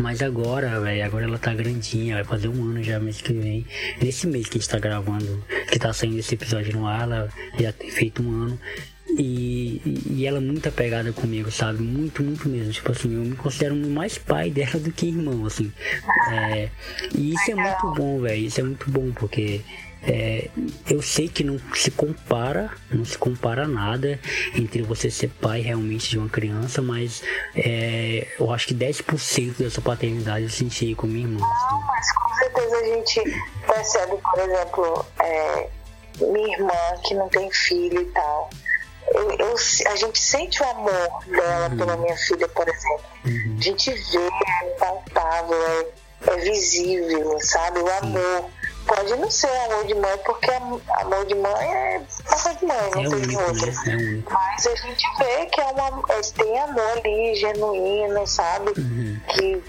Mas agora, velho, agora ela tá grandinha, vai fazer um ano já mês que vem. Nesse mês que a gente tá gravando, que tá saindo esse episódio no ar, ela já tem feito um ano. E, e ela é muito apegada comigo, sabe? Muito, muito mesmo. Tipo assim, eu me considero mais pai dela do que irmão, assim. É, e isso é muito bom, velho. Isso é muito bom, porque é, eu sei que não se compara, não se compara nada entre você ser pai realmente de uma criança, mas é, eu acho que 10% dessa paternidade eu senti com minha irmã. Não, mas com certeza a gente percebe, por exemplo, é, minha irmã que não tem filho e tal. Eu, eu, a gente sente o amor dela uhum. pela minha filha, por exemplo. Uhum. A gente vê, é palpável, é, é visível, sabe? O amor. Pode não ser amor de mãe, porque amor de mãe é amor de mãe, não é tem outra. Né? É Mas a gente vê que é uma, tem amor ali, genuíno, sabe? Uhum. Que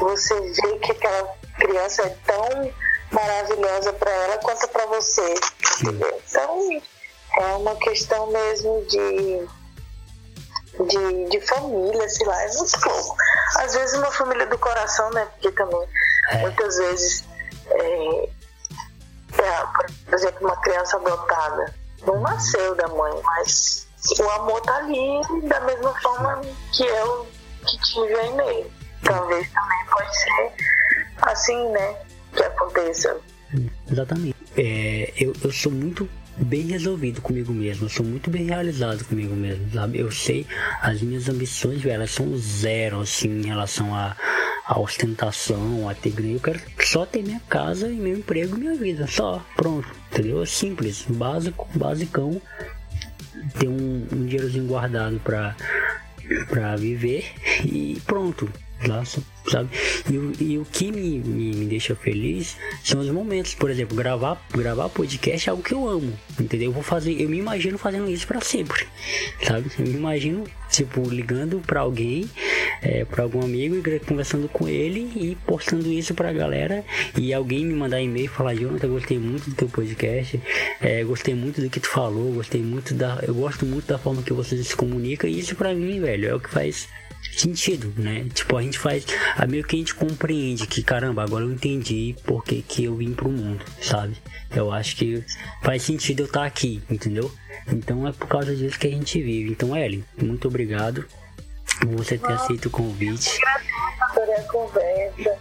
você vê que aquela criança é tão maravilhosa para ela quanto para você. Entendeu? Então é uma questão mesmo de, de, de família, sei lá, é muito pouco. Às vezes uma família do coração, né? Porque também é. muitas vezes é, por exemplo, uma criança adotada não nasceu da mãe, mas o amor tá ali da mesma forma que eu que tive aí meio. Talvez também pode ser assim, né? Que aconteça. Exatamente. É, eu, eu sou muito bem resolvido comigo mesmo, eu sou muito bem realizado comigo mesmo, sabe? Eu sei as minhas ambições, elas são zero, assim, em relação a a ostentação, a ter. Eu quero só ter minha casa e meu emprego e minha vida. Só, pronto. Entendeu? É simples, básico, basicão. Ter um, um dinheirozinho guardado pra, pra viver e pronto. Lá, sabe? E, e, o que me, me, me, deixa feliz são os momentos, por exemplo, gravar, gravar podcast é algo que eu amo, entendeu? Eu vou fazer, eu me imagino fazendo isso para sempre, sabe? Eu me imagino, tipo, ligando para alguém, é, para algum amigo e conversando com ele e postando isso pra galera e alguém me mandar e-mail e falar, Jonathan, gostei muito do teu podcast, é, gostei muito do que tu falou, gostei muito da, eu gosto muito da forma que você se comunica e isso para mim, velho, é o que faz sentido, né? Tipo, a gente faz. A meio que a gente compreende que, caramba, agora eu entendi porque que eu vim pro mundo, sabe? Eu acho que faz sentido eu estar tá aqui, entendeu? Então é por causa disso que a gente vive. Então, Ellen, muito obrigado por você ter Nossa, aceito o convite. Adorei a conversa.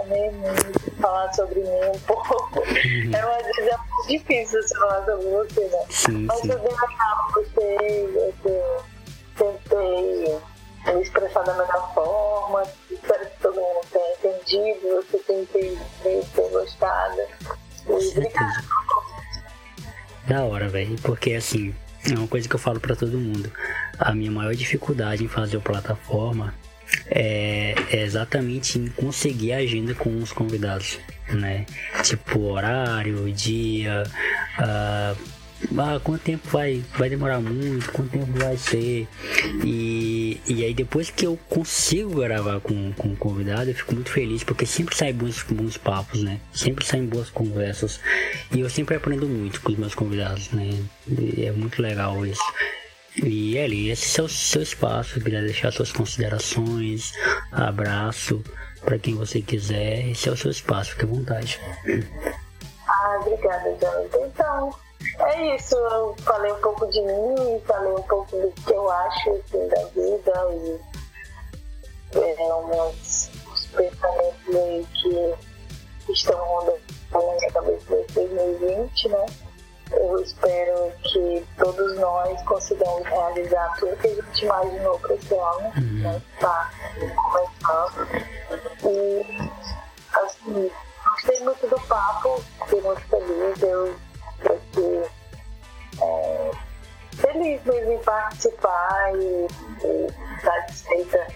Amei muito falar sobre mim um pouco. Uhum. É uma é muito difícil você falar sobre você, né? Sim, Mas sim. eu gostei, eu tentei me expressar da melhor forma. Espero que todo mundo tenha entendido, você tenha entendido, tenha gostado. E obrigada Da hora, velho. Porque assim, é uma coisa que eu falo para todo mundo. A minha maior dificuldade em fazer a plataforma é, é, exatamente em conseguir a agenda com os convidados, né? Tipo horário, dia, uh, ah, quanto tempo vai, vai demorar muito, quanto tempo vai ser. E, e aí depois que eu consigo gravar com, com o convidado, eu fico muito feliz, porque sempre saem bons, bons papos, né? Sempre saem boas conversas. E eu sempre aprendo muito com os meus convidados, né? E é muito legal isso. E Eli, esse é o seu espaço, queria deixar suas considerações, abraço para quem você quiser, esse é o seu espaço, fique à vontade. Ah, obrigada, Jonathan. Então, é isso, eu falei um pouco de mim, falei um pouco do que eu acho assim, da vida e é, umas, uns pensamentos aí que estão rondando na minha cabeça desde 2020, né? Eu espero que todos nós consigamos realizar tudo que a gente imaginou para esse ano, uhum. né? Tá começando. E assim, gostei muito do papo, fiquei muito feliz. Eu porque é, feliz mesmo em participar e, e satisfeita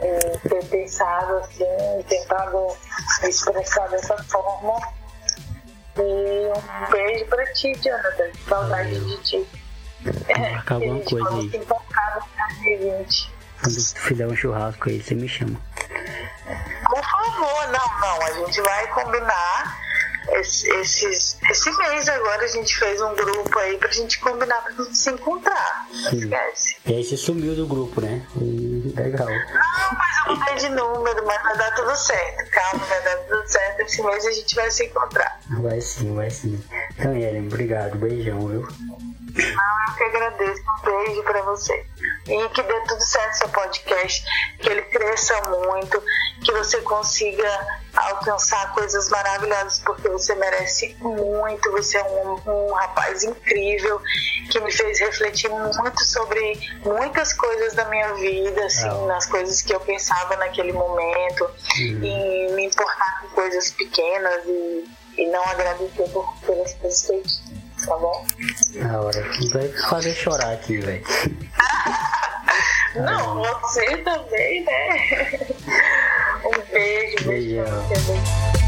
em ter pensado assim, tentado expressar dessa forma. E um beijo pra ti, Jonathan. Saudade de ti. Marcar alguma coisa aí. Quando tu fizer um churrasco aí, você me chama. Por favor, não, não. A gente vai combinar esse, esses, esse mês agora a gente fez um grupo aí pra gente combinar pra gente se encontrar. Não esquece. E aí você sumiu do grupo, né? E, legal. Não, mas eu mudei de número, mas vai dar tudo certo. Calma, vai dar tudo certo. Esse mês a gente vai se encontrar. Vai sim, vai sim. Então, Ellen, obrigado. Beijão, viu? Eu que agradeço. Um beijo pra você. E que dê tudo certo seu podcast, que ele cresça muito, que você consiga alcançar coisas maravilhosas, porque você merece muito. Você é um, um rapaz incrível que me fez refletir muito sobre muitas coisas da minha vida, assim, ah. nas coisas que eu pensava naquele momento, uhum. e me importar com coisas pequenas e, e não agradecer por, pelas coisas feitas tá bom? Na hora que vai fazer chorar aqui, velho. Não, você também, né? Um beijo. Beijão.